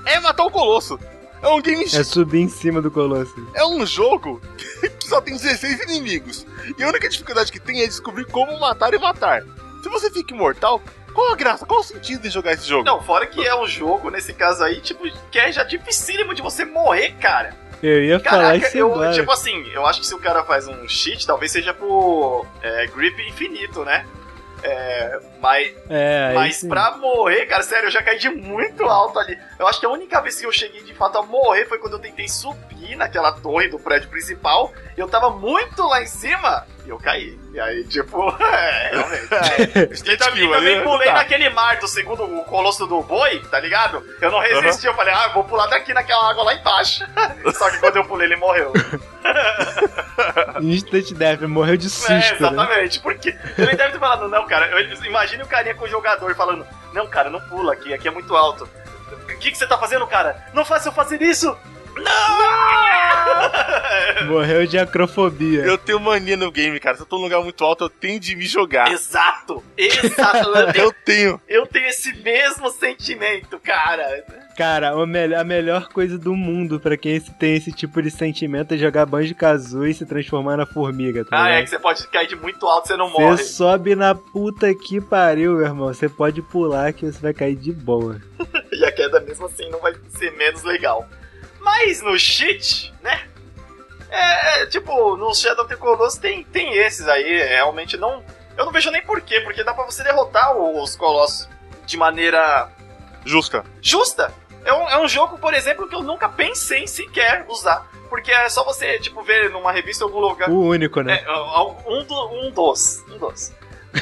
é matar o Colosso. É um game É subir em cima do colosso. é um jogo que só tem 16 inimigos. E a única dificuldade que tem é descobrir como matar e matar. Se você fica imortal, qual a graça? Qual o sentido de jogar esse jogo? Não, fora que é um jogo, nesse caso aí, tipo, que é já dificílimo de você morrer, cara. Eu ia falar Caraca, isso eu, agora. tipo assim, eu acho que se o cara faz um cheat, talvez seja pro é, grip infinito, né? É, mas É, mas sim. pra morrer, cara, sério, eu já caí de muito alto ali. Eu acho que a única vez que eu cheguei de fato a morrer foi quando eu tentei subir naquela torre do prédio principal. Eu tava muito lá em cima e eu caí. E aí, tipo, é, realmente. E também, né? pulei Tá. naquele mar do segundo o colosso do boi, tá ligado? Eu não resisti, eu falei, ah, eu vou pular daqui naquela água lá embaixo. Só que quando eu pulei, ele morreu. Instant Death, morreu de susto, É, né? exatamente, porque ele deve ter falado, não, cara, eu, imagine o carinha com o jogador falando, não, cara, não pula aqui, aqui é muito alto. O que, que você tá fazendo, cara? Não faça eu fazer isso! Não! Morreu de acrofobia. Eu tenho mania no game, cara. Se eu tô num lugar muito alto, eu tenho de me jogar. Exato! Exato! Eu tenho, Eu tenho. esse mesmo sentimento, cara. Cara, a melhor coisa do mundo pra quem tem esse tipo de sentimento é jogar Banjo-Kazooie e se transformar na formiga, tá Ah, é que você pode cair de muito alto, você não Você morre. sobe na puta que pariu, meu irmão. Você pode pular que você vai cair de boa. E a queda mesmo assim não vai ser menos legal. Mas no cheat, né? É, é, tipo, no Shadow of the Colossus tem, tem esses aí, é, realmente não. Eu não vejo nem porquê, porque dá pra você derrotar os Colossos de maneira Justa. justa. É um, é um jogo, por exemplo, que eu nunca pensei em sequer usar. Porque é só você, tipo, ver numa revista em algum lugar. O único, né? É, um, do, um dos. Um dos.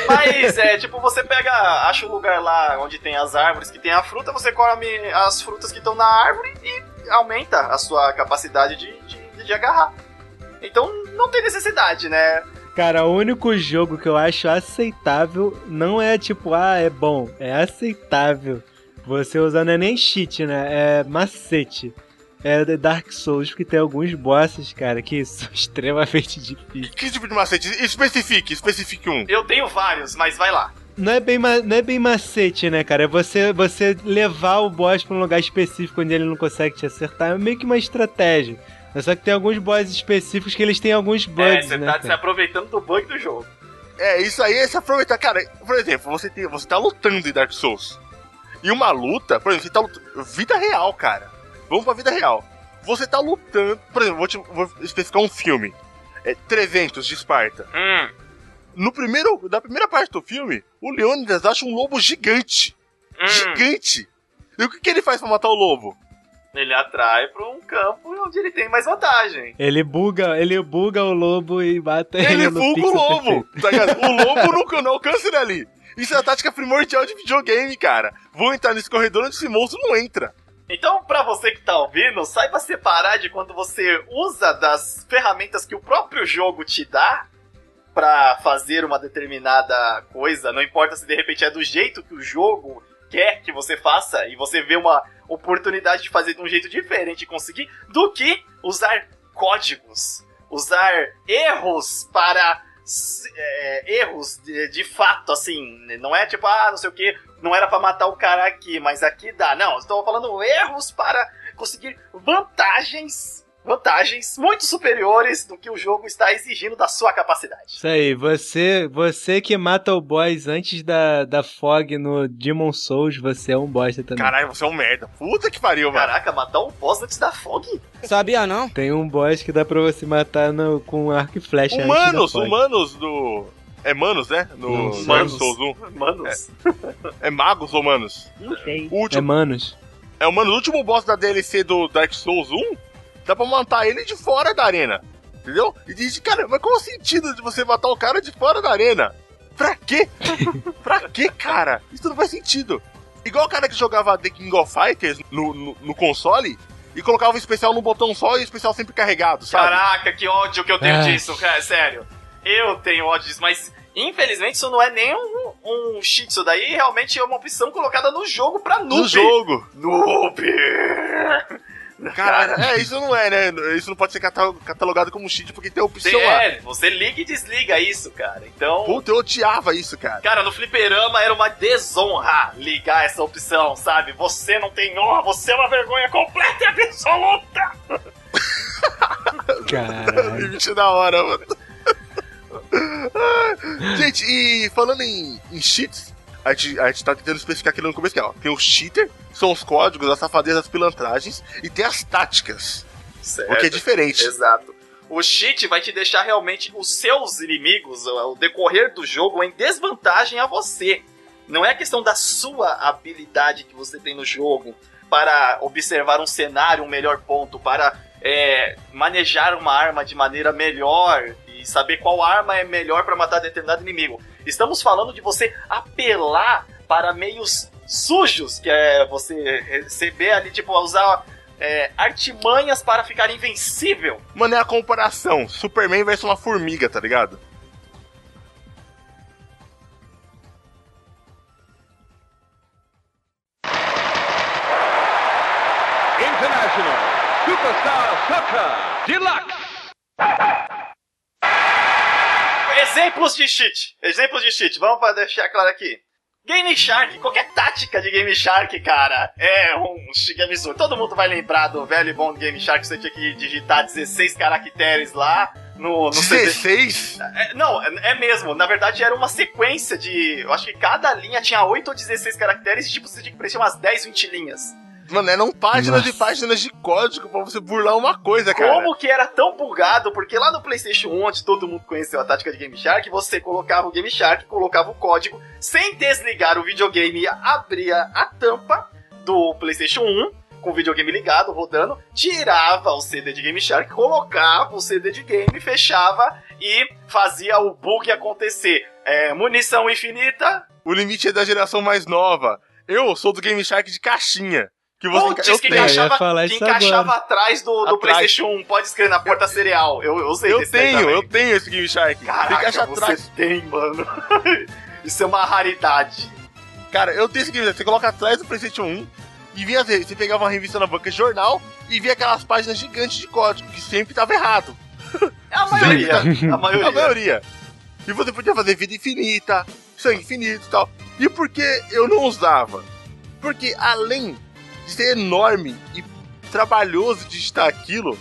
Mas é tipo, você pega, acha um lugar lá onde tem as árvores que tem a fruta, você come as frutas que estão na árvore e aumenta a sua capacidade de, de, de agarrar. Então não tem necessidade, né? Cara, o único jogo que eu acho aceitável não é tipo, ah, é bom. É aceitável. Você usar não é nem cheat, né? É macete. É The Dark Souls, porque tem alguns bosses, cara, que são extremamente difíceis. Que tipo de macete? Especifique, especifique um. Eu tenho vários, mas vai lá. Não é, bem, não é bem macete, né, cara? É você, você levar o boss pra um lugar específico onde ele não consegue te acertar. É meio que uma estratégia. Mas Só que tem alguns bosses específicos que eles têm alguns É, bugs, você né? tá se cara? aproveitando do bug do jogo. É, isso aí é se aproveitar. Cara, por exemplo, você, tem, você tá lutando em Dark Souls. E uma luta, por exemplo, você tá lutando. Vida real, cara. Vamos pra vida real. Você tá lutando. Por exemplo, vou, te, vou especificar um filme. É 300 de Esparta. Hum, No primeiro, na primeira parte do filme, o Leônidas acha um lobo gigante. hum. Gigante! E o que, que ele faz pra matar o lobo? Ele atrai pra um campo onde ele tem mais vantagem. Ele buga, ele buga o lobo e mata ele, Ele no fuga o lobo! Tá ligado? O lobo não, não alcança ele ali. Isso é a tática primordial de videogame, cara. Vou entrar nesse corredor onde esse monstro não entra. Então, pra você que tá ouvindo, saiba separar de quando você usa das ferramentas que o próprio jogo te dá pra fazer uma determinada coisa, não importa se de repente é do jeito que o jogo quer que você faça e você vê uma oportunidade de fazer de um jeito diferente e conseguir, do que usar códigos, usar erros para é, erros de, de fato, assim, não é tipo, ah, não sei o que, não era pra matar o cara aqui, mas aqui dá. Não, estou falando erros para conseguir vantagens, vantagens muito superiores do que o jogo está exigindo da sua capacidade. Isso aí, você, você que mata o boss antes da, da Fog no Demon Souls, você é um bosta também. Caralho, você é um merda. Puta que pariu, mano. Caraca, matar um boss antes da fog? Sabia não? Tem um boss que dá pra você matar no, com arco e flecha. Humanos, humanos do. É Manos, né? No Dark. Manos. Souls 1. Manos. É Magos ou Manos? Não sei. O É último, manos. é, o mano, o último boss da DLC do Dark Souls 1. Dá pra matar ele de fora da arena. Entendeu? E diz, cara, mas qual o sentido de você matar o cara de fora da arena? Pra quê? pra quê, cara? Isso não faz sentido. Igual o cara que jogava The King of Fighters no, no, no console e colocava o especial num botão só e o especial sempre carregado, sabe? Caraca, que ódio que eu tenho Ai. disso, cara, sério. Eu tenho ódio disso, mas infelizmente isso não é nem um, um cheat, isso daí realmente é uma opção colocada no jogo pra noob. no jogo. Noob! Cara, é, isso não é, né? Isso não pode ser cata- catalogado como cheat porque tem a opção lá. É, você liga e desliga isso, cara. Então, Puta, eu odiava isso, cara. cara, no fliperama era uma desonra ligar essa opção, sabe? Você não tem honra, você é uma vergonha completa e absoluta! Caralho. Limite da hora, mano. Gente, e falando em, em cheats, a gente, a gente tá tentando especificar aqui no começo que é, ó, tem os cheater, são os códigos, as safadezas, as pilantragens, e tem as táticas, Certo. o que é diferente. Exato. O cheat vai te deixar realmente os seus inimigos, o decorrer do jogo, em desvantagem a você. Não é a questão da sua habilidade que você tem no jogo para observar um cenário, um melhor ponto, para é, manejar uma arma de maneira melhor e saber qual arma é melhor para matar determinado inimigo. Estamos falando de você apelar para meios sujos, que é você receber ali, tipo, usar é, artimanhas para ficar invencível. Mano, é a comparação, Superman versus uma formiga, tá ligado? International Superstar Soccer Deluxe. Exemplos de cheat. Exemplos de cheat. Vamos para deixar claro aqui. Game Shark, qualquer tática de Game Shark, cara, é um Shigemizuru. Todo mundo vai lembrar do velho e bom Game Shark, você tinha que digitar 16 caracteres lá no, no CD. 16? É, não, é, é mesmo. Na verdade, era uma sequência de. Eu acho que cada linha tinha 8 ou 16 caracteres e, tipo, você tinha que preencher umas 10, 20 linhas. Mano, eram páginas Nossa. e páginas de código pra você burlar uma coisa, cara. Como que era tão bugado? Porque lá no PlayStation 1, onde todo mundo conheceu a tática de Game Shark, você colocava o Game Shark, colocava o código, sem desligar o videogame, abria a tampa do PlayStation 1, com o videogame ligado, rodando, tirava o CD de Game Shark, colocava o CD de game, fechava e fazia o bug acontecer. É, munição infinita. O limite é da geração mais nova. Eu sou do Game Shark de caixinha. Que você Putz, eu que tenho. encaixava, falar que encaixava atrás do, do Atrás. PlayStation 1. Pode escrever na porta cereal. Eu, eu sei Eu tenho, eu tenho esse Game Shark. Caraca, Encaixa você atrás. tem, mano. Isso é uma raridade. Cara, eu tenho esse Game Shark. Você coloca atrás do PlayStation 1 e via, você pegava uma revista na banca de jornal e via aquelas páginas gigantes de código, que sempre tava errado. É a maioria. A A maioria. maioria. E você podia fazer vida infinita, sangue infinito e tal. E por que eu não usava? Porque além de ser enorme e trabalhoso digitar aquilo,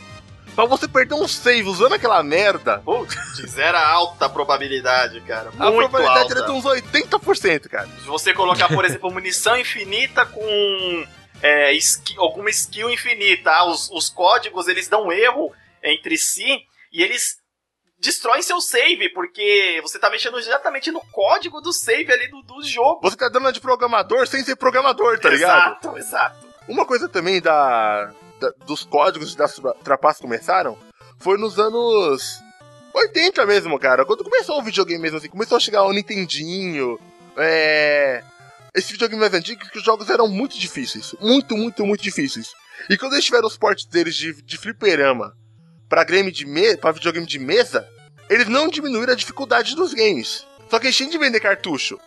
pra você perder um save usando aquela merda, Putz, era alta a probabilidade, cara. a Muito probabilidade alta. era de uns 80%, cara. Se você colocar, por exemplo, munição infinita com é, ski- alguma skill infinita, ah, os, os códigos eles dão erro entre si e eles destroem seu save, porque você tá mexendo diretamente no código do save ali do, do jogo. Você tá dando de programador sem ser programador, tá ligado? Exato, exato. Uma coisa também da, da- dos códigos das trapaças começaram foi nos anos 80 mesmo, cara. Quando começou o videogame mesmo assim, começou a chegar o Nintendinho, é. Esse videogame mais antigo, que os jogos eram muito difíceis. Muito, muito, muito difíceis. E quando eles tiveram os portes deles de, de fliperama pra, game de me pra videogame de mesa, eles não diminuíram a dificuldade dos games. Só que eles tinham de vender cartucho.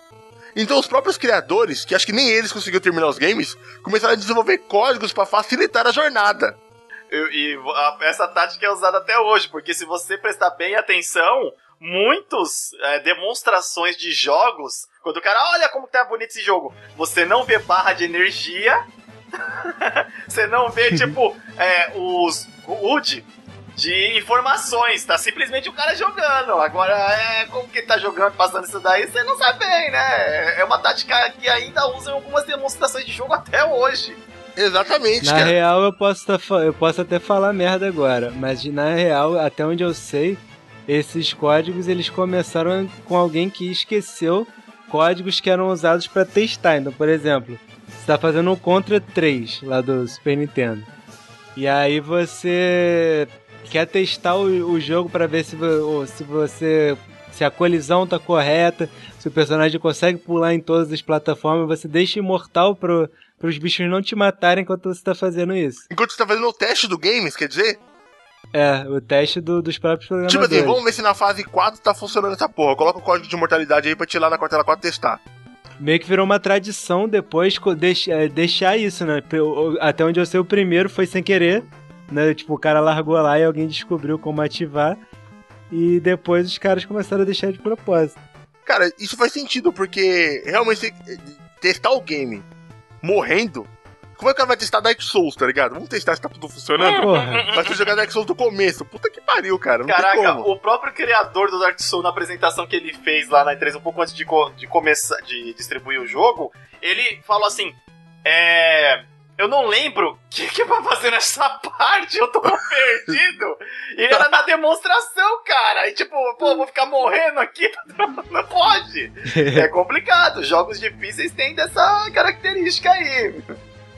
Então os próprios criadores, que acho que nem eles conseguiram terminar os games, começaram a desenvolver códigos pra facilitar a jornada. Eu- e a- essa tática é usada até hoje, porque se você prestar bem atenção, muitos é, demonstrações de jogos, quando o cara olha como tá bonito esse jogo, você não vê barra de energia, você não vê tipo é, os HUD de informações, tá simplesmente o cara jogando. Agora é como que ele tá jogando, passando isso daí, você não sabe bem, né? É uma tática que ainda usa em algumas demonstrações de jogo até hoje. Exatamente, Na cara. real, eu posso, tá eu posso até falar merda agora, mas de- na real, até onde eu sei, esses códigos eles começaram com alguém que esqueceu códigos que eram usados pra testar. Então, por exemplo, você tá fazendo um Contra 3 lá do Super Nintendo. E aí você quer testar o, o jogo pra ver se, se você se a colisão tá correta, se o personagem consegue pular em todas as plataformas, você deixa imortal pro para os bichos não te matarem enquanto você tá fazendo isso. Enquanto você tá fazendo o teste do games, quer dizer? É, o teste do- dos próprios Tipo programadores. assim, vamos ver se na fase 4 tá funcionando essa porra. Coloca o código de mortalidade aí pra te ir lá na Cortella 4 testar. Meio que virou uma tradição depois é, deixar isso, né? Até onde eu sei, o primeiro foi sem querer, né? Tipo, o cara largou lá e alguém descobriu como ativar. E depois os caras começaram a deixar de propósito. Cara, isso faz sentido, porque realmente testar o game morrendo. Como é que o cara vai testar Dark Souls, tá ligado? Vamos testar se tá tudo funcionando? Porra. Mas tu jogar Dark Souls do começo. Puta que pariu, cara. Não tem Caraca, como. o próprio criador do Dark Souls, na apresentação que ele fez lá na E3, um pouco antes de, co- de começar, de distribuir o jogo, ele falou assim: É. Eu não lembro o que, que vai fazer nessa parte, eu tô perdido. E era na demonstração, cara. E tipo, pô, vou ficar morrendo aqui. Não pode. É complicado. Jogos difíceis têm dessa característica aí.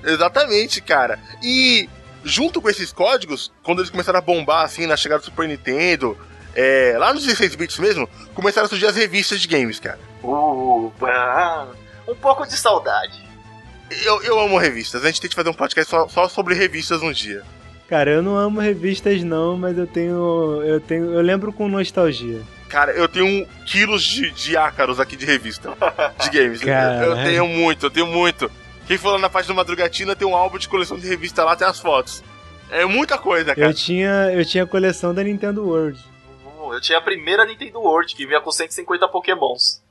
Exatamente, cara. E junto com esses códigos, quando eles começaram a bombar assim na chegada do Super Nintendo, é, lá nos 16 bits mesmo, começaram a surgir as revistas de games, cara. Uh, ah, um pouco de saudade. Eu, eu amo revistas. A gente tem que fazer um podcast só, só sobre revistas um dia. Cara, eu não amo revistas não, mas eu tenho. Eu tenho. Eu lembro com nostalgia. Cara, eu tenho quilos de, de ácaros aqui de revista. De games. Eu, eu Caralho. tenho muito, eu tenho muito. Quem for lá na página do Madrugatina tem um álbum de coleção de revista lá, tem as fotos. É muita coisa, cara. Eu tinha. Eu tinha a coleção da Nintendo World. Uh, Eu tinha a primeira Nintendo World, que vinha com 150 pokémons.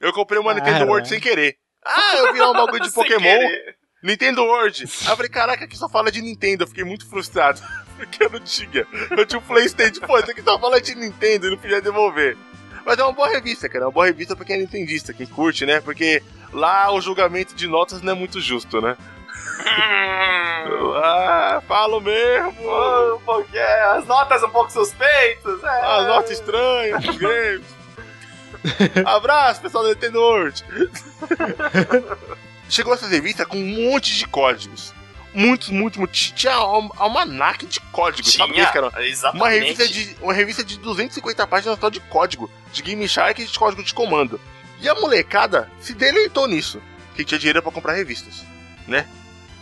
Eu comprei uma Nintendo. World sem querer. Ah, eu vi lá um bagulho de Pokémon. querer. Nintendo World. Aí eu falei, caraca, aqui só fala de Nintendo. Eu fiquei muito frustrado. Porque eu não tinha. Eu tinha um Playstation. Pô, isso aqui só fala de Nintendo e não podia devolver. Mas é uma boa revista, cara. É uma boa revista pra quem é nintendista, quem curte, né? Porque lá o julgamento de notas não é muito justo, né? Ah, falo mesmo. Oh, é, as notas um pouco suspeitas. É. As notas estranhas games. Abraço, pessoal da Nintendo World. Chegou essa revista com um monte de códigos. Muitos, muitos, muitos. Tinha um almanac de códigos. Sabe é isso, cara? exatamente. Uma revista, de, uma revista de 250 páginas só de código. De Game Shark e de código de comando. E a molecada se deleitou nisso. Que tinha dinheiro pra comprar revistas.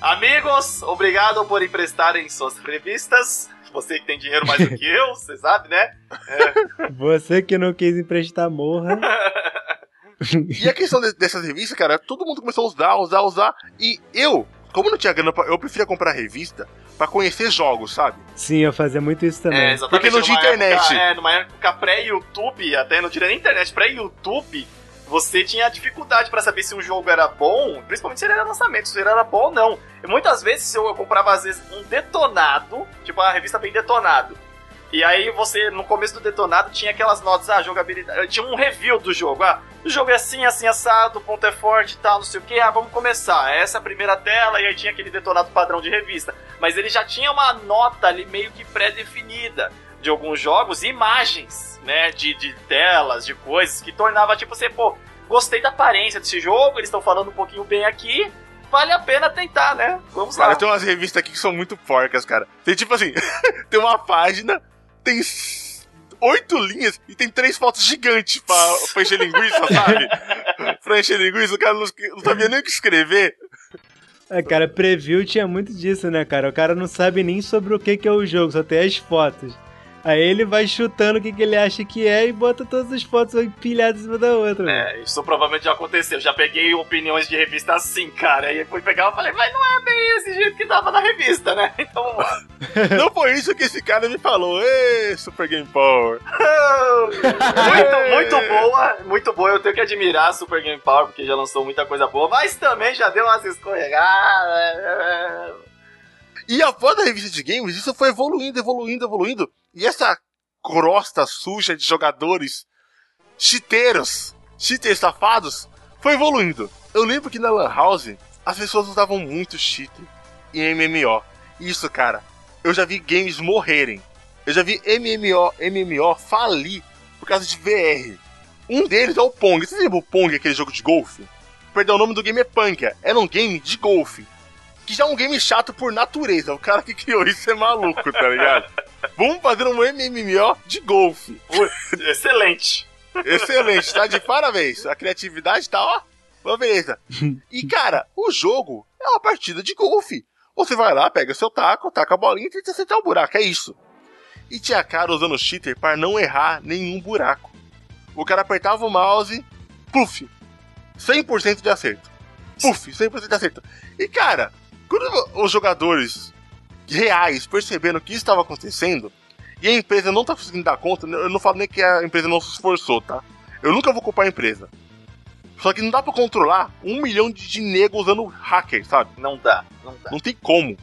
Amigos, obrigado por emprestarem suas revistas. Você que tem dinheiro mais do que eu, você sabe, né? Você que não quis emprestar morra. E a questão de- dessas revistas, cara, todo mundo começou a usar, usar, usar. E eu, como não tinha grana, pra, eu preferia comprar revista pra conhecer jogos, sabe? Sim, eu fazia muito isso também. É, exatamente. Porque não tinha internet. Época, é, numa época pré-YouTube, até não diria nem internet, pré-YouTube, você tinha dificuldade pra saber se um jogo era bom, principalmente se ele era lançamento, se ele era bom ou não. E muitas vezes eu, comprava, às vezes, um detonado, tipo a revista bem detonado. E aí você, no começo do detonado, tinha aquelas notas, ah, jogabilidade. Tinha um review do jogo. Ah, o jogo é assim, assim, assado, o ponto é forte e tal, não sei o que. Ah, vamos começar. Essa é a primeira tela, e aí tinha aquele detonado padrão de revista. Mas ele já tinha uma nota ali meio que pré-definida de alguns jogos, imagens, né? De, de telas, de coisas, que tornava tipo você, pô, gostei da aparência desse jogo, eles estão falando um pouquinho bem aqui. Vale a pena tentar, né? Vamos lá. Cara, tem umas revistas aqui que são muito porcas, cara. Tem tipo assim, tem uma página, tem oito linhas e tem três fotos gigantes pra, pra encher linguiça, sabe? pra encher linguiça, o cara não, não sabia nem o que escrever. É, cara, preview tinha muito disso, né, cara? O cara não sabe nem sobre o que, que é o jogo, só tem as fotos. Aí ele vai chutando o que, que ele acha que é e bota todas as fotos empilhadas em cima da outra. É, isso provavelmente já aconteceu. Já peguei opiniões de revista assim, cara. Aí fui pegar e falei, mas não é bem esse jeito que tava na revista, né? Então vamos lá. Não foi isso que esse cara me falou. Ê, Super Game Power. muito, muito boa, muito boa. Eu tenho que admirar a Super Game Power, porque já lançou muita coisa boa, mas também já deu umas escorregadas. E após a revista de games, isso foi evoluindo, evoluindo, evoluindo. E essa crosta suja de jogadores chiteiros, cheaters safados, foi evoluindo. Eu lembro que na Lan House, as pessoas usavam muito cheat em MMO. Isso, cara, eu já vi games morrerem. Eu já vi MMO, MMO falir por causa de VR. Um deles é o Pong. Você lembra o Pong, aquele jogo de golfe? Perdão, o nome do game é Punkia. Era um game de golfe que já é um game chato por natureza. O cara que criou isso é maluco, tá ligado? Vamos fazer um MMO de golfe. Excelente. Excelente, tá de parabéns. A criatividade tá, ó. Uma beleza. E, cara, o jogo é uma partida de golfe. Você vai lá, pega seu taco, taca a bolinha e tenta acertar o buraco. É isso. E tinha cara usando o cheater para não errar nenhum buraco. O cara apertava o mouse, puf, 100% de acerto. Puf, 100% de acerto. E, cara, quando os jogadores reais perceberam que isso estava acontecendo e a empresa não tá conseguindo dar conta, eu não falo nem que a empresa não se esforçou, tá? Eu nunca vou culpar a empresa. Só que não dá pra controlar um milhão de, de nego usando hacker, sabe? Não dá, não dá. Não tem como.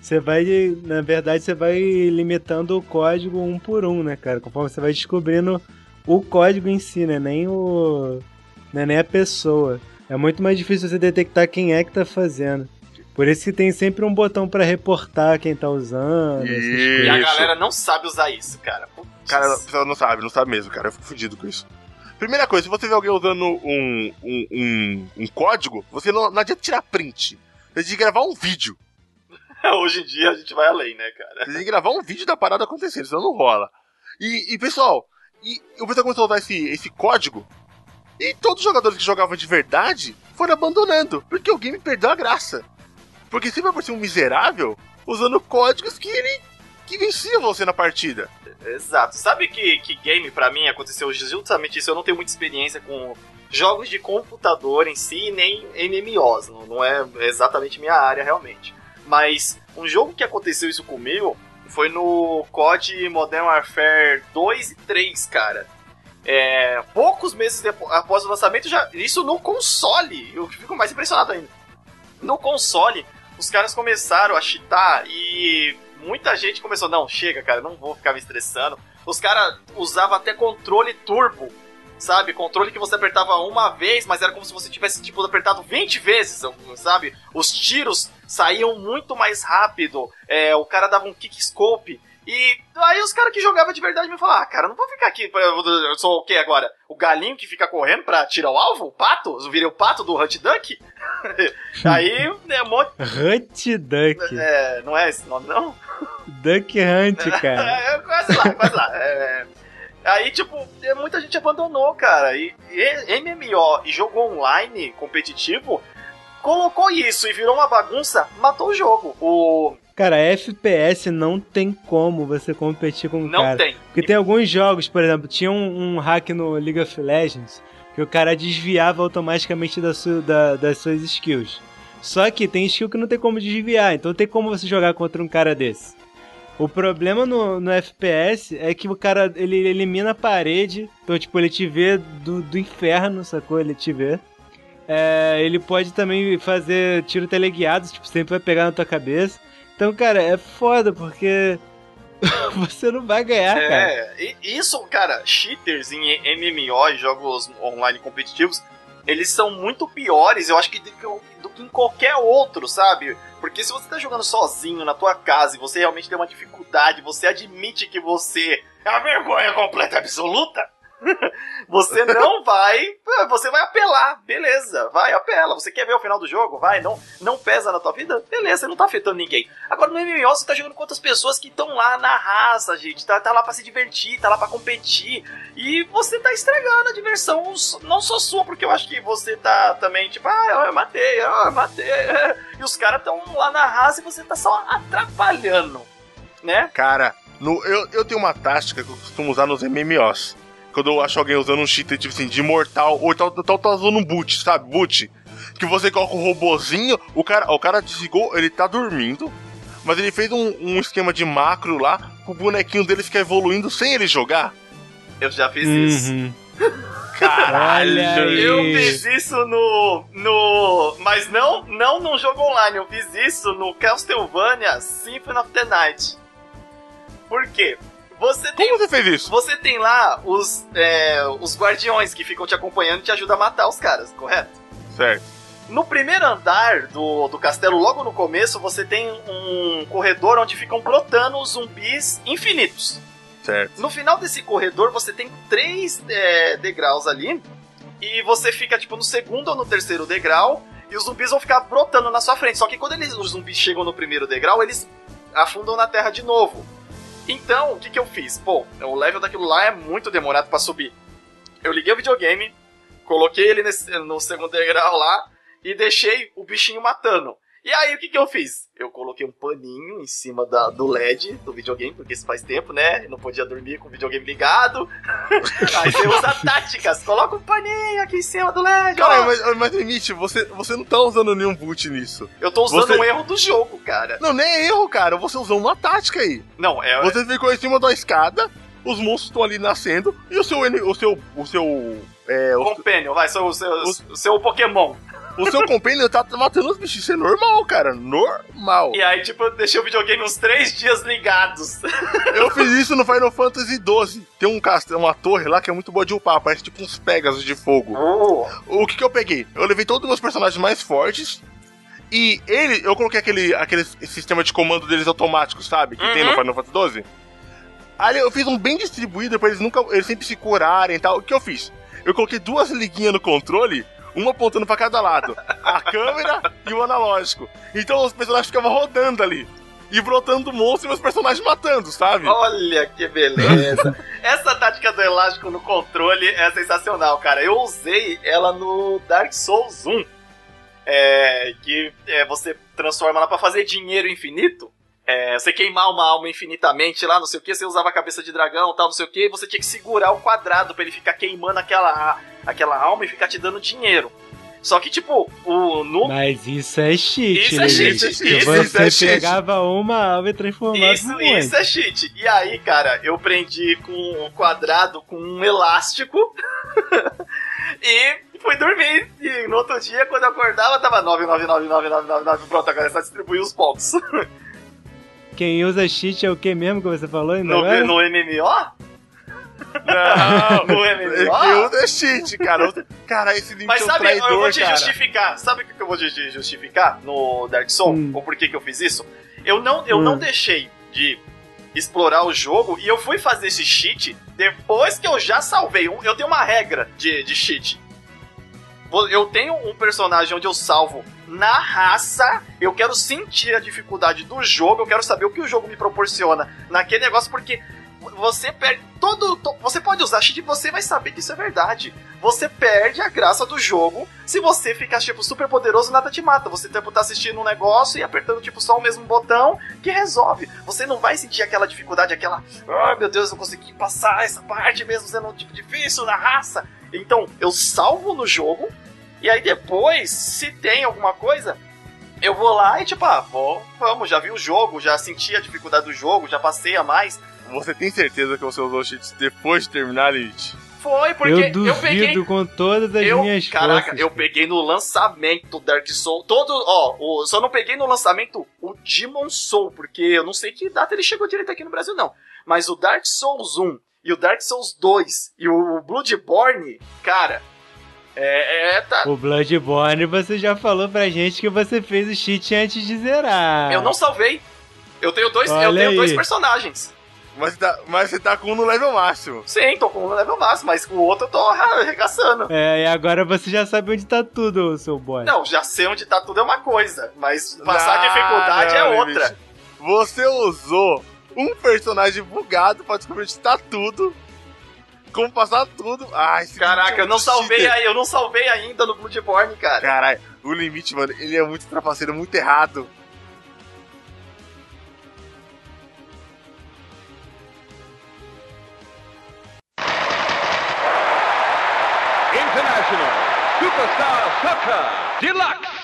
Você vai, na verdade, você vai limitando o código um por um, né, cara? Conforme você vai descobrindo o código em si, né? Nem o. Né, nem a pessoa. É muito mais difícil você detectar quem é que tá fazendo. Por isso que tem sempre um botão pra reportar quem tá usando. E a galera não sabe usar isso, cara. Putz. Cara, a pessoa não sabe, não sabe mesmo, cara. Eu fico fudido com isso. Primeira coisa, se você vê alguém usando um, um, um, um código, você não, não adianta tirar print. Você tem que gravar um vídeo. Hoje em dia a gente vai além, né, cara? Você tem que gravar um vídeo da parada acontecendo, senão não rola. E, e, pessoal, e, o pessoal começou a usar esse, esse código. E todos os jogadores que jogavam de verdade foram abandonando. Porque o game perdeu a graça. Porque sempre aparecia um miserável usando códigos que ele. que vencia você na partida. Exato. Sabe que, que game pra mim aconteceu justamente isso? Eu não tenho muita experiência com jogos de computador em si, nem MMOs. Não, não é exatamente minha área realmente. Mas um jogo que aconteceu isso comigo foi no COD Modern Warfare 2 e 3, cara. É, poucos meses depo- após o lançamento, já isso no console. Eu fico mais impressionado ainda. No console, os caras começaram a cheatar e muita gente começou, não, chega, cara, não vou ficar me estressando. Os caras usavam até controle turbo, sabe? Controle que você apertava uma vez, mas era como se você tivesse, tipo, apertado 20 vezes, sabe? Os tiros saíam muito mais rápido, é, o cara dava um kick scope. E aí os caras que jogavam de verdade me falaram, ah, cara, não vou ficar aqui, eu sou o que agora? O galinho que fica correndo pra tirar o alvo? O pato? Eu virei o pato do Hunt Duck? aí, é um monte... Hunt Duck. É, não é esse nome, não? Duck Hunt, cara. É, quase lá, quase lá. É, aí, tipo, é, muita gente abandonou, cara. E, e MMO e jogo online competitivo colocou isso e virou uma bagunça, matou o jogo. O. Cara, FPS não tem como você competir com o Não cara. tem. Porque tem alguns jogos, por exemplo, tinha um, um hack no League of Legends que o cara desviava automaticamente da sua- da- das suas skills. Só que tem skill que não tem como desviar, então tem como você jogar contra um cara desse. O problema no, no FPS é que o cara, ele elimina a parede, então, tipo, ele te vê do, do inferno, sacou? Ele te vê. É, ele pode também fazer tiro teleguiado, tipo, sempre vai pegar na tua cabeça. Então, cara, é foda, porque você não vai ganhar, cara. É, isso, cara, cheaters em MMO e jogos online competitivos, eles são muito piores, eu acho que do, que do que em qualquer outro, sabe? Porque se você tá jogando sozinho na tua casa e você realmente tem uma dificuldade, você admite que você é uma vergonha completa absoluta, você não vai. Você vai apelar, beleza, vai, apela. Você quer ver o final do jogo? Vai, não, não pesa na tua vida? Beleza, você não tá afetando ninguém. Agora no MMO você tá jogando com outras pessoas que estão lá na raça, gente. Tá, tá lá pra se divertir, tá lá pra competir. E você tá estragando a diversão, não só sua, porque eu acho que você tá também, tipo, ah, eu matei, eu matei. E os caras estão lá na raça e você tá só atrapalhando, né? Cara, no, eu, eu tenho uma tática que eu costumo usar nos MMOs quando eu acho alguém usando um cheater, tipo assim, de mortal, ou tal, tal, tá usando um boot, sabe? Boot. Que você coloca um robozinho, o cara, o cara desligou, ele tá dormindo, mas ele fez um, um esquema de macro lá, o bonequinho dele ficar evoluindo sem ele jogar. Eu já fiz uhum. isso. Caralho! Eu fiz isso no. no. Mas não, não num jogo online, eu fiz isso no Castlevania Symphony of the Night. Por quê? Você tem, Como você fez isso? Você tem lá os, é, os guardiões que ficam te acompanhando e te ajudam a matar os caras, correto? Certo. No primeiro andar do, do castelo, logo no começo, você tem um corredor onde ficam brotando zumbis infinitos. Certo. No final desse corredor, você tem três é, degraus ali. E você fica, tipo, no segundo ou no terceiro degrau. E os zumbis vão ficar brotando na sua frente. Só que quando eles, os zumbis chegam no primeiro degrau, eles afundam na terra de novo. Então, o que, que eu fiz? Pô, o level daquilo lá é muito demorado para subir. Eu liguei o videogame, coloquei ele nesse, no segundo degrau lá e deixei o bichinho matando. E aí, o que, que eu fiz? Eu coloquei um paninho em cima da, do LED do videogame, porque isso faz tempo, né? Não podia dormir com o videogame ligado. aí você usa táticas, coloca um paninho aqui em cima do LED. Cara, mas, mas limite, você, você não tá usando nenhum boot nisso. Eu tô usando você... um erro do jogo, cara. Não, nem é erro, cara. Você usou uma tática aí. Não, é. Você ficou em cima da escada, os monstros estão ali nascendo, e o seu. O seu. O seu. É, o Companion, vai, seu, o seu, o seu Pokémon. O seu companion tá matando os bichos. Isso é normal, cara. Normal. E aí, tipo, eu deixei o videogame uns três dias ligados. Eu fiz isso no Final Fantasy XII. Tem um castelo, uma torre lá que é muito boa de upar. Parece tipo uns Pegasus de fogo. Oh. O que que eu peguei? Eu levei todos os meus personagens mais fortes. E ele, eu coloquei aquele, aquele sistema de comando deles automáticos, sabe? Que uhum. tem no uhum. Final Fantasy XII. Aí eu fiz um bem distribuído pra eles nunca. Eles sempre se curarem e tal. O que eu fiz? Eu coloquei duas liguinhas no controle uma apontando para cada lado. A câmera e o analógico. Então os personagens ficavam rodando ali. E brotando monstro e os personagens matando, sabe? Olha que beleza! Essa tática do elástico no controle é sensacional, cara. Eu usei ela no Dark Souls 1. É, que é, você transforma ela para fazer dinheiro infinito. É, você queimar uma alma infinitamente lá, não sei o que, você usava a cabeça de dragão tal, não sei o que, e você tinha que segurar o quadrado para ele ficar queimando aquela, aquela alma e ficar te dando dinheiro. Só que, tipo, o. No... Mas isso é cheat, Isso é cheat, isso, isso, você é cheat. pegava uma alma e transformava Isso, isso é cheat. E aí, cara, eu prendi com um quadrado com um elástico. e fui dormir. E no outro dia, quando eu acordava, tava 9999999. Pronto, agora é só distribuir os pontos. Quem usa cheat é o que mesmo que você falou? No, no MMO? Não, MMO? Quem usa é cheat, cara. Cara, esse Link Mas é sabe, traidor, eu vou te cara. justificar. Sabe o que eu vou te justificar no Dark Souls? Hum. Ou por que, que eu fiz isso? Eu não, eu hum. não deixei de explorar o jogo e eu fui fazer esse cheat depois que eu já salvei. Eu tenho uma regra de, de cheat. Eu tenho um personagem onde eu salvo na raça, eu quero sentir a dificuldade do jogo, eu quero saber o que o jogo me proporciona naquele negócio, porque você perde todo. Você pode usar cheat e você vai saber que isso é verdade. Você perde a graça do jogo se você ficar, tipo, super poderoso nada te mata. Você tipo, tá assistindo um negócio e apertando, tipo, só o mesmo botão que resolve. Você não vai sentir aquela dificuldade, aquela. Ai oh, meu Deus, eu consegui passar essa parte mesmo sendo tipo difícil na raça. Então, eu salvo no jogo. E aí depois, se tem alguma coisa, eu vou lá e tipo, ah, vou, vamos, já vi o jogo, já senti a dificuldade do jogo, já passei a mais. Você tem certeza que você usou cheats depois de terminar, Limite? Foi, porque eu eu, duvido peguei. com todas as Eu, minhas caraca, forças. eu peguei no lançamento Dark Soul. Todo, ó, o- só não peguei no lançamento o Demon Soul, porque eu não sei que data ele chegou direito aqui no Brasil, não. Mas o Dark Souls 1 e o Dark Souls 2 e o Bloodborne, cara, é, é tá, O Bloodborne, você já falou pra gente que você fez o cheat antes de zerar. eu não salvei. Eu tenho dois, eu tenho aí. dois personagens. Mas você, tá, mas você tá com um no level máximo. Sim, tô com um level máximo, mas com o outro eu tô arregaçando. É, e agora você já sabe onde tá tudo, seu boy. Não, já sei onde tá tudo é uma coisa, mas passar Não, dificuldade não, é outra. Você usou um personagem bugado pra descobrir onde tá tudo. Como passar tudo. Ai, esse Caraca, é eu não salvei aí, eu não salvei ainda no Bloodborne, cara. Caralho, o limite, mano, ele é muito trapaceiro, muito errado. Superstar Soccer Deluxe.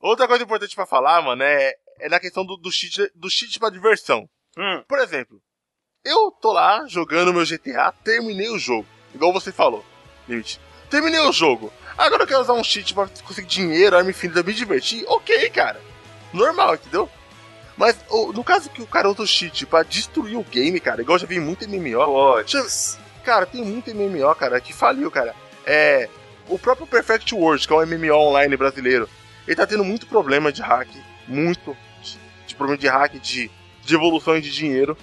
Outra coisa importante pra falar, mano, é, é na questão do, do, cheat, do cheat pra diversão. Hum. Por exemplo, eu tô lá jogando meu GTA, terminei o jogo. Igual você falou, Limite. Terminei o jogo. Agora eu quero usar um cheat pra conseguir dinheiro, arma infinita, me divertir. Ok, cara. Normal, entendeu? Mas ô, no caso que o cara usa o cheat pra destruir o game, cara, igual eu já vi muito MMO. Eu- Cara, tem muito MMO, cara, que faliu, cara. É. O próprio Perfect World, que é um MMO online brasileiro, ele tá tendo muito problema de hack. Muito. De, de problema de hack, de, de evolução e de dinheiro.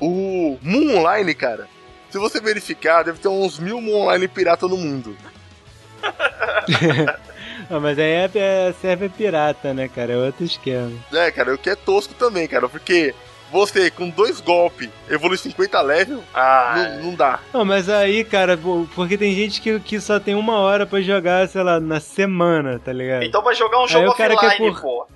O Moon Online, cara, se você verificar, deve ter uns mil Moon Online pirata no mundo. Ah, mas aí é, é server pirata, né, cara? É outro esquema. É, cara, o que é tosco também, cara, porque você com dois golpes evolui 50 level, Ah, não, não dá. Não, mas aí, cara, porque tem gente que, que só tem uma hora pra jogar, sei lá, na semana, tá ligado? então vai jogar um jogo o cara offline, quer por- pô.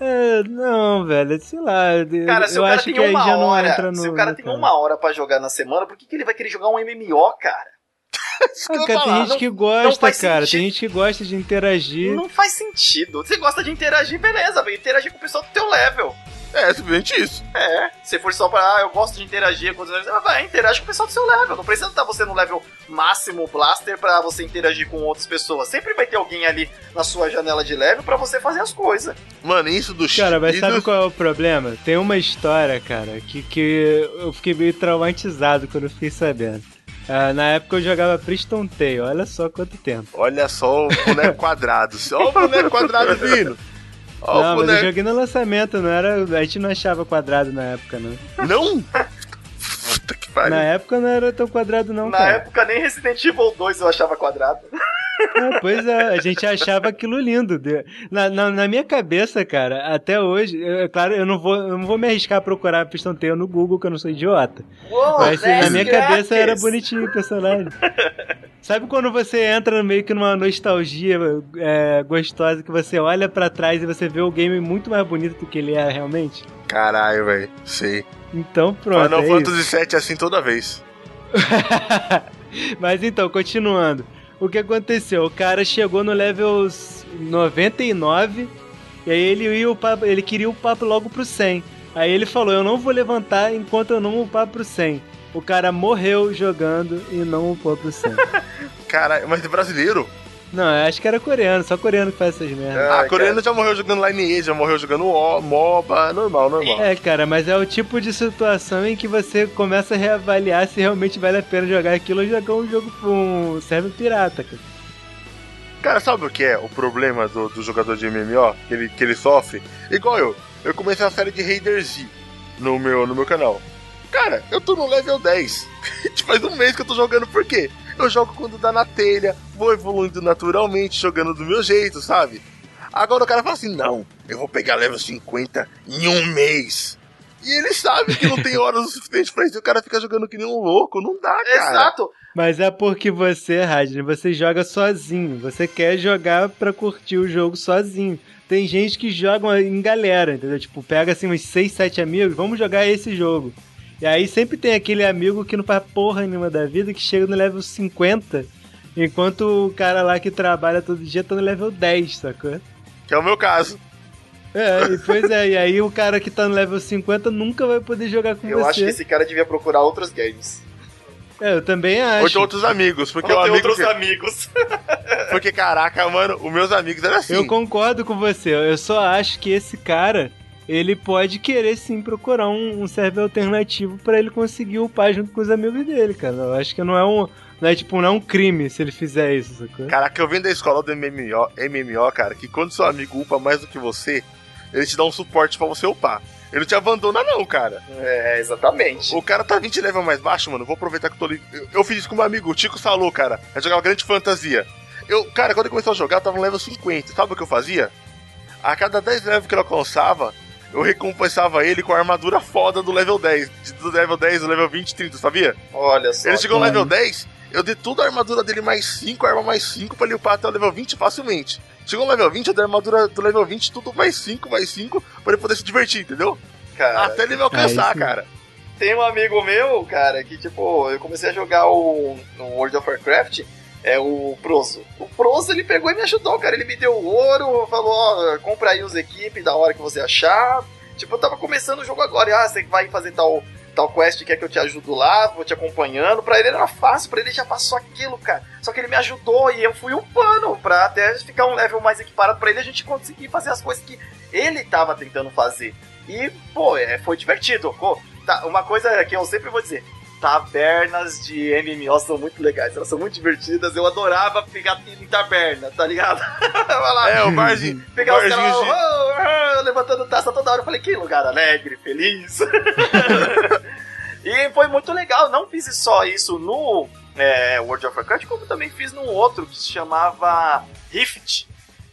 É, não, velho, sei lá. Cara, se eu o cara acho tem que aí uma já não hora, entra no. se o cara tem caso. uma hora pra jogar na semana, por que, que ele vai querer jogar um MMO, cara? Ah, cara, tem gente não- que gosta, faz cara. sentido. Tem gente que gosta de interagir. Não faz sentido. Você gosta de interagir, beleza, vai interagir com o pessoal do teu level. É, simplesmente isso. É, se for só pra, ah, eu gosto de interagir com os levels, vai, interage com o pessoal do seu level. Não precisa estar você no level máximo blaster pra você interagir com outras pessoas. Sempre vai ter alguém ali na sua janela de level pra você fazer as coisas. Mano, isso do Cara, mas sabe do- qual é o problema? Tem uma história, cara, que, que eu fiquei meio traumatizado quando eu fiquei sabendo. Ah, na época eu jogava Priston Tale, olha só quanto tempo. Olha só o boneco quadrado. Olha o boneco quadrado vindo. Não, mas eu joguei no lançamento, não era. A gente não achava quadrado na época, não. Não? Puta que pariu. Na época não era tão quadrado, não, na cara. época nem Resident Evil 2 eu achava quadrado. É, pois é, a gente achava aquilo lindo. Na, na, na minha cabeça, cara, até hoje, eu- é claro, eu não vou, eu não vou me arriscar a procurar Piston Tail no Google, que eu não sou idiota. Uou, Mas assim, na minha grátis. cabeça era bonitinho o personagem. Sabe quando você entra meio que numa nostalgia é, gostosa, que você olha pra trás e você vê o game muito mais bonito do que ele é realmente? Caralho, velho. Sei. Então pronto, Final é isso. Fantasy VII é assim toda vez. Mas então, continuando. O que aconteceu? O cara chegou no level 99 e aí ele, ia upar, ele queria upar logo pro 100. Aí ele falou: Eu não vou levantar enquanto eu não upar pro 100. O cara morreu jogando e não upou pro 100. Caralho, mas é brasileiro? não, eu acho que era coreano, só coreano que faz essas merdas. Ah, Ah, coreano já morreu jogando Lineage, já morreu jogando O- MOBA, normal, normal. É, cara, mas é o tipo de situação em que você começa a reavaliar se realmente vale a pena jogar aquilo ou jogar um jogo com um server pirata, cara. Cara, sabe o que é o problema do, do jogador de MMO? Que ele, que ele sofre? Igual eu. Eu comecei a série de Raider Z no meu, no meu canal. Cara, eu tô no level 10. Faz um mês que eu tô jogando, por quê? Eu jogo quando dá na telha, vou evoluindo naturalmente, jogando do meu jeito, sabe? Agora o cara fala assim: não, eu vou pegar level 50 em um mês. E ele sabe que não tem horas o suficiente pra isso. E o cara fica jogando que nem um louco. Não dá, cara. Exato. Mas é porque você, Radney, você joga sozinho. Você quer jogar pra curtir o jogo sozinho. Tem gente que joga em galera, entendeu? Tipo, pega assim uns 6, 7 amigos, vamos jogar esse jogo. E aí sempre tem aquele amigo que não faz porra nenhuma da vida, que chega no level 50 Enquanto o cara lá que trabalha todo dia tá no level 10, sacou? Que é o meu caso. É, e pois é, e aí o cara que tá no level 50 nunca vai poder jogar com Eu você. acho que esse cara devia procurar outros games. É, eu também Ou acho. de outros amigos. Porque Ou o ter amigo. outros que- amigos. Porque, caraca, mano, os meus amigos eram assim. Eu concordo com você, eu só acho que esse cara, ele pode querer sim procurar um, um server alternativo pra ele conseguir upar junto com os amigos dele, cara. Eu acho que não é um. Não é tipo, não é um crime se ele fizer isso, sacou? Caraca, eu venho da escola do MMO, MMO, cara, que quando seu amigo upa mais do que você, ele te dá um suporte pra você upar. Ele não te abandona, não, cara. É, exatamente. O cara tá 20 level mais baixo, mano. Vou aproveitar que eu tô livre. Eu, eu fiz isso com meu amigo, o Tico Salou, cara. Eu jogava grande fantasia. Eu, cara, quando ele começou a jogar, eu tava no level 50. Sabe o que eu fazia? A cada 10 levels que ele alcançava, eu recompensava ele com a armadura foda do level 10. de- Do level 10 do level 20, 30, sabia? Olha só. Ele chegou no level 10, eu dei tudo a armadura dele mais 5, a arma mais 5 pra ele upar até o level 20 facilmente. Chegou no level 20, eu dei a armadura do level 20, tudo mais 5, mais 5, pra ele poder se divertir, entendeu? cara. Até ele me alcançar, Aí sim. cara. Tem um amigo meu, cara, que tipo, eu comecei a jogar o no World of Warcraft, é o Prozo. O Prozo ele pegou e me ajudou, cara. Ele me deu ouro, falou, ó, compra aí os equipes da hora que você achar. Tipo, eu tava começando o jogo agora, e, ah, você vai fazer tal, tal quest, quer que eu te ajudo lá, vou te acompanhando. Pra ele era fácil, pra ele já passou aquilo, cara. Só que ele me ajudou e eu fui upando pra até ficar um level mais equiparado pra ele a gente conseguir fazer as coisas que ele tava tentando fazer. E, pô, é, foi divertido. Pô, tá, uma coisa que eu sempre vou dizer. Tabernas de MMO são muito legais, elas são muito divertidas. Eu adorava pegar em taberna, tá ligado? Vai lá, É, o barzinho. pegar os caras de- oh, oh, levantando taça toda hora. Eu falei, que lugar alegre, feliz. e foi muito legal. Não fiz só isso no é, World of Warcraft, como também fiz num outro que se chamava Rift.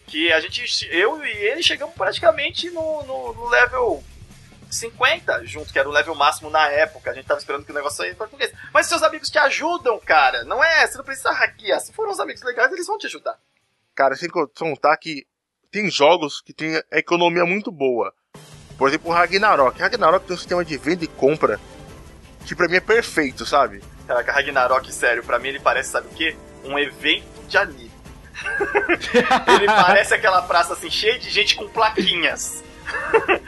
Que a gente, eu e ele chegamos praticamente no, no, no level 50 junto, que era o level máximo na época. A gente tava esperando que o negócio saísse em português. Mas seus amigos te ajudam, cara. Não é? Você não precisa hackear. Se foram os amigos legais, eles vão te ajudar. Cara, sem contar que tem jogos que tem a economia muito boa. Por exemplo, o Ragnarok. Ragnarok tem um sistema de venda e compra que pra mim é perfeito, sabe? Caraca, Ragnarok, sério, pra mim ele parece, sabe o quê? Um evento de anime. ele parece aquela praça assim, cheia de gente com plaquinhas.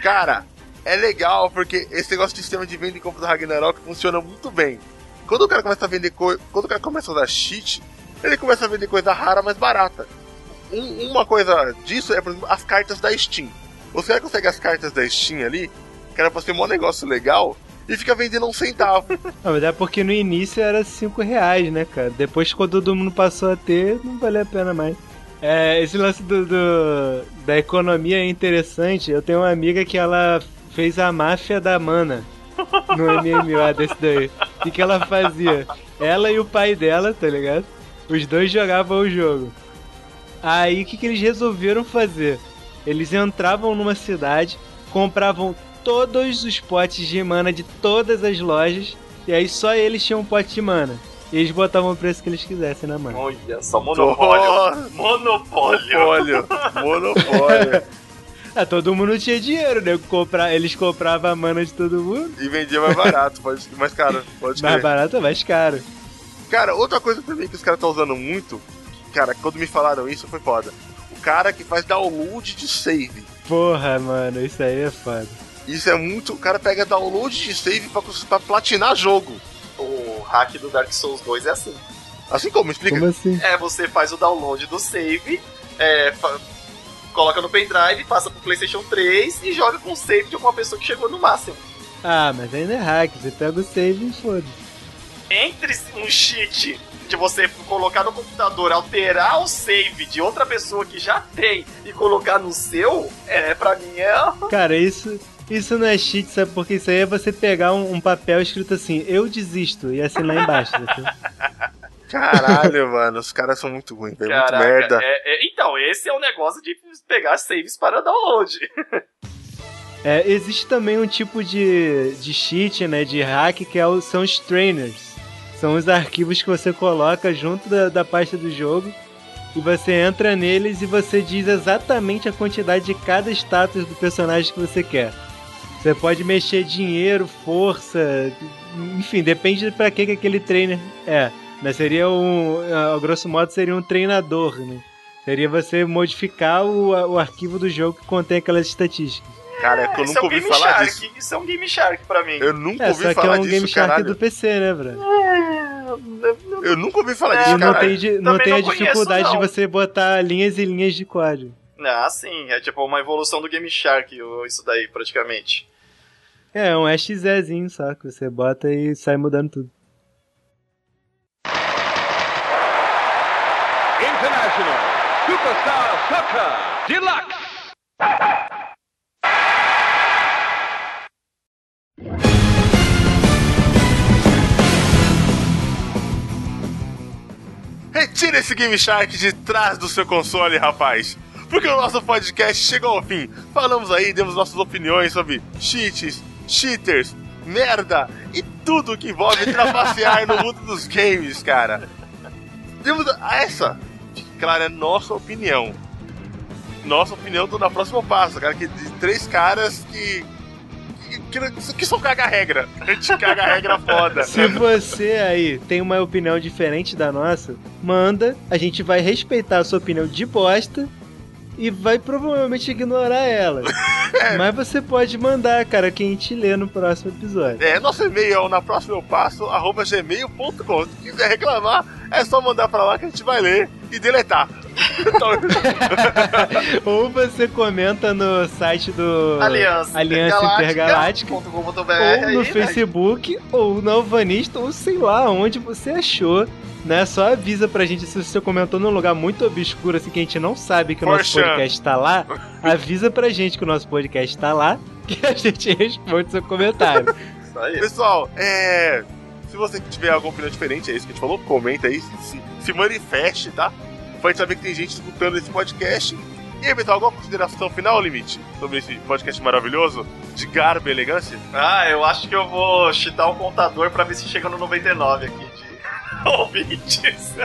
Cara, é legal porque esse negócio de sistema de venda e compra do Ragnarok funciona muito bem. Quando o cara começa a vender coisa. Quando o cara começa a usar cheat, ele começa a vender coisa rara mais barata. Um- uma coisa disso é, por exemplo, as cartas da Steam. Você vai conseguir as cartas da Steam ali, que era pra ser um negócio legal, e fica vendendo um centavo. Não, mas é porque no início era 5 reais, né, cara? Depois, quando todo mundo passou a ter, não valia a pena mais. É, esse lance do, do- da economia é interessante. Eu tenho uma amiga que ela fez a máfia da mana no MMO desse daí. O que, que ela fazia? Ela e o pai dela, tá ligado? Os dois jogavam o jogo. Aí o que, que eles resolveram fazer? Eles entravam numa cidade, compravam todos os potes de mana de todas as lojas, e aí só eles tinham um pote de mana. E eles botavam o preço que eles quisessem na mana. Olha só, monopólio. Monopólio. Monopólio. Monopólio. Ah, todo mundo tinha dinheiro, né? Comprar, eles compravam a mana de todo mundo. e vendia mais barato, pode, mais caro. Pode Mais crer. barato, mais caro. Cara, outra coisa também que os caras estão usando muito, cara, quando me falaram isso foi foda. O cara que faz download de save. Porra, mano, isso aí é foda. Isso é muito. O cara pega download de save pra, pra platinar jogo. O hack do Dark Souls 2 é assim. Assim como, explica. Como assim? É, você faz o download do save, é, coloca no pendrive, passa pro PlayStation 3 e joga com o save de alguma pessoa que chegou no máximo. Ah, mas ainda é hack, você pega o save e foda. Entre um cheat de você colocar no computador, alterar o save de outra pessoa que já tem e colocar no seu, é, pra mim é. Cara, isso, isso não é cheat, sabe? Porque isso aí é você pegar um, um papel escrito assim, eu desisto, e assim lá embaixo. Caralho, mano, os caras são muito ruins, velho. Muito merda. é- é- então, esse é o negócio de pegar saves para download. É, existe também um tipo de, de cheat, né, de hack, que é o- são os trainers. São os arquivos que você coloca junto da, da pasta do jogo e você entra neles e você diz exatamente a quantidade de cada status do personagem que você quer. Você pode mexer dinheiro, força, enfim, depende pra que, que aquele trainer é. Né? Seria um. A grosso modo, seria um treinador, né? Seria você modificar o, o arquivo do jogo que contém aquelas estatísticas. Cara, é que eu Isso nunca é um ouvi Game falar Shark. disso. Isso é um Game Shark pra mim. Eu nunca É, ouvi só que é falar um disso, Game Shark caralho. do PC, né, Bruno? Eu nunca ouvi falar É, disso, E não tem, de- não tem não a conheço, dificuldade não. de você botar linhas e linhas de código. Ah, sim. É tipo uma evolução do Game Shark, isso daí, praticamente. É, um EXEzinho só, que você bota e sai mudando tudo. Superstar Soccer Deluxe. Retire esse Game Shark de trás do seu console, rapaz. Porque o nosso podcast chegou ao fim. Falamos aí, demos nossas opiniões sobre cheats, cheaters, merda e tudo que envolve trapacear no mundo dos games, cara. Demos essa, claro, é nossa opinião. Nossa opinião do na próxima passo, cara, que de três caras que que, que, que só caga a regra. A gente caga a regra foda. Se você aí tem uma opinião diferente da nossa, manda, a gente vai respeitar a sua opinião de bosta e vai provavelmente ignorar ela. Mas você pode mandar, cara, que a gente lê no próximo episódio. É, nosso e-mail é o na próxima eu passo, arroba gmail.com. Se quiser reclamar, é só mandar pra lá que a gente vai ler e deletar. Ou você comenta no site do Aliança, Aliança Intergaláctica, .com.br ou aí, no né? Facebook, ou no Alvanista, ou sei lá onde você achou. Né? Só avisa pra gente se você comentou num lugar muito obscuro, assim, que a gente não sabe que o nosso podcast tá lá. Avisa pra gente que o nosso podcast tá lá, que a gente responde seu comentário. Isso aí. pessoal, é. Se você tiver alguma opinião diferente, é isso que a gente falou, comenta aí, se, se manifeste, tá? Pra gente saber que tem gente escutando esse podcast. E aí, Beto, alguma consideração final, Limite, sobre esse podcast maravilhoso de garbo e elegância? Ah, eu acho que eu vou chitar o contador pra ver se chega no 99 aqui de ouvintes.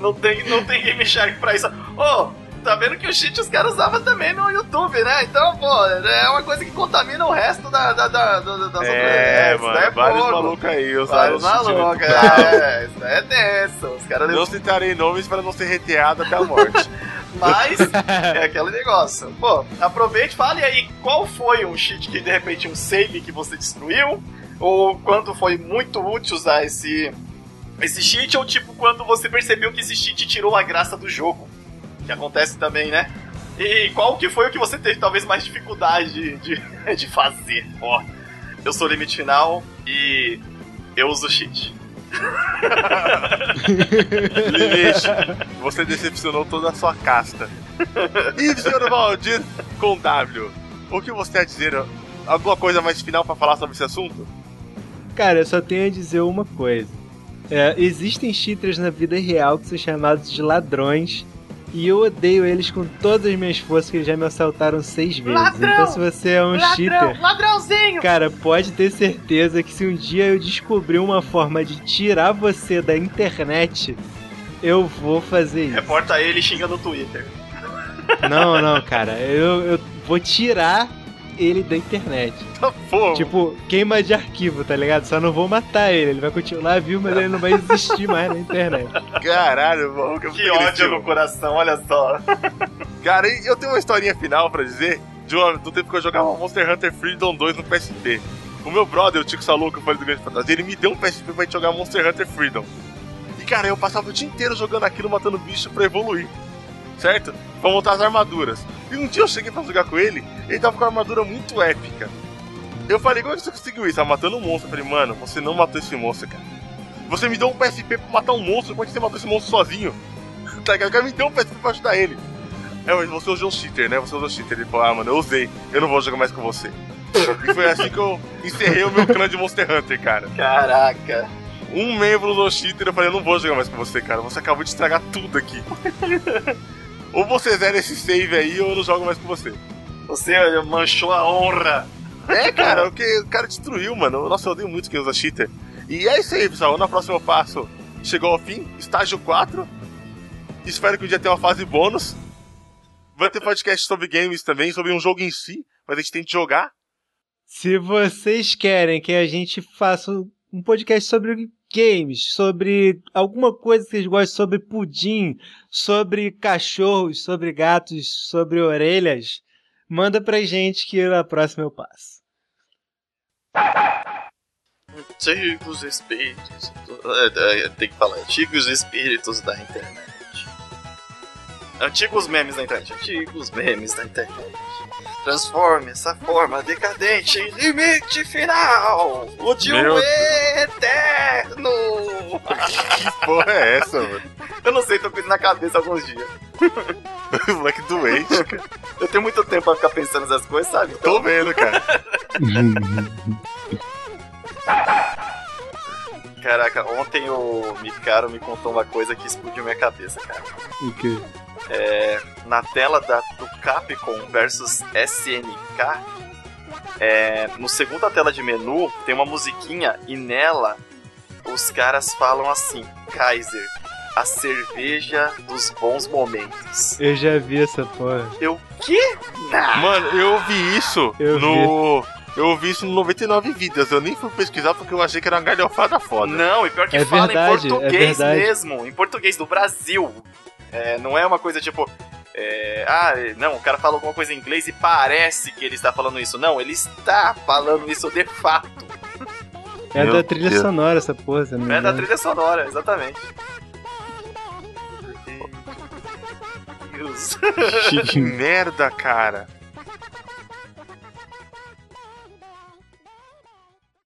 Não tem, não tem Game Shark pra isso. Ô, tá vendo que o cheat os caras usavam também no YouTube, né? Então, pô, é uma coisa que contamina o resto da, da, da, da, das É, outras. mano, Isso é vários malucos aí usaram Vários malucos, é, isso é denso. Os caras Não citarei nomes para não ser reteado até a morte. Mas é aquele negócio. Pô, aproveite, fale aí qual foi um cheat que de repente um save que você destruiu, ou quando foi muito útil usar esse esse cheat, ou tipo quando você percebeu que esse cheat tirou a graça do jogo. Que acontece também, né? E qual que foi o que você teve talvez mais dificuldade de, de, de fazer? Ó, eu sou o limite final e eu uso cheat. Limite, você decepcionou toda a sua casta. E senhor Valdir com W, o que você tem a dizer? Alguma coisa mais final pra falar sobre esse assunto? Cara, eu só tenho a dizer uma coisa. É, existem cheaters na vida real que são chamados de ladrões. E eu odeio eles com todas as minhas forças, que eles já me assaltaram seis vezes. Ladrão! Então, se você é um cheater, ladrãozinho! cara, pode ter certeza que se um dia eu descobrir uma forma de tirar você da internet, eu vou fazer isso. Reporta ele e xinga no Twitter. Não, não, cara, eu, eu vou tirar ele da internet. Pô, Tipo, queima de arquivo, tá ligado? Só não vou matar ele. Ele vai continuar vivo, mas ele não vai existir mais na internet. caralho, mano, que, Que ódio no coração, olha só. Cara, eu tenho uma historinha final pra dizer de uma, do tempo que eu jogava Monster Hunter Freedom 2 no PSP. O meu brother, o Tico Salu, que eu falei do Grande Fantasia, ele me deu um PSP pra gente jogar Monster Hunter Freedom. E cara, eu passava o dia inteiro jogando aquilo, matando bicho pra evoluir. Certo? Pra montar as armaduras. E um dia eu cheguei pra jogar com ele, ele tava com uma armadura muito épica. Eu falei, como é que você conseguiu isso? Ah, matando um monstro. Eu falei, mano, você não matou esse monstro, cara. Você me deu um PSP pra matar um monstro, como é que você matou esse monstro sozinho? Tá ligado? O cara me deu um PSP pra ajudar ele. É, mas você usou o cheater, né? Você usou o cheater. Ele falou, ah, mano, eu usei. Eu não vou jogar mais com você. E foi assim que eu encerrei o meu clã de Monster Hunter, cara. Caraca. Um membro usou cheater, eu falei, eu não vou jogar mais com você, cara. Você acabou de estragar tudo aqui. ou você zera esse save aí, ou eu não jogo mais com você. Você manchou a honra. É, cara, o que o cara destruiu, mano. Nossa, eu odeio muito quem usa cheater. E é isso aí, pessoal. No próximo passo, chegou ao fim, estágio 4. Espero que um dia tenha uma fase bônus. Vai ter podcast sobre games também, sobre um jogo em si, mas a gente tem que jogar. Se vocês querem que a gente faça um podcast sobre games, sobre alguma coisa que vocês gostam, sobre pudim, sobre cachorros, sobre gatos, sobre orelhas, manda pra gente que na próxima eu passo. Antigos espíritos. É, é, tem que falar, antigos espíritos da internet. Antigos memes da internet. Antigos memes da internet. Transforme essa forma decadente em limite final! O de um eterno! Que porra é essa, mano? Eu não sei, tô com isso na cabeça alguns dias. Moleque doente, cara. Eu tenho muito tempo pra ficar pensando nessas coisas, sabe? Tô vendo, cara. Caraca, ontem o Mikaro me contou uma coisa que explodiu minha cabeça, cara. O quê? É, na tela da, do Capcom versus SNK, é, no segunda tela de menu tem uma musiquinha e nela os caras falam assim: Kaiser, a cerveja dos bons momentos. Eu já vi essa porra. Eu quê? Não. Mano, eu ouvi isso Eu no. Eu ouvi isso no 99 Vidas. Eu nem fui pesquisar porque eu achei que era uma galhofada foda. Não, e pior que É fala verdade, em é português verdade. mesmo, em português do Brasil. É, não é uma coisa tipo. é, ah, não, o cara fala alguma coisa em inglês e parece que ele está falando isso. Não, ele está falando isso de fato. É Meu da trilha Deus. sonora essa porra, você não É da trilha sonora, exatamente. Deus. Que merda, cara.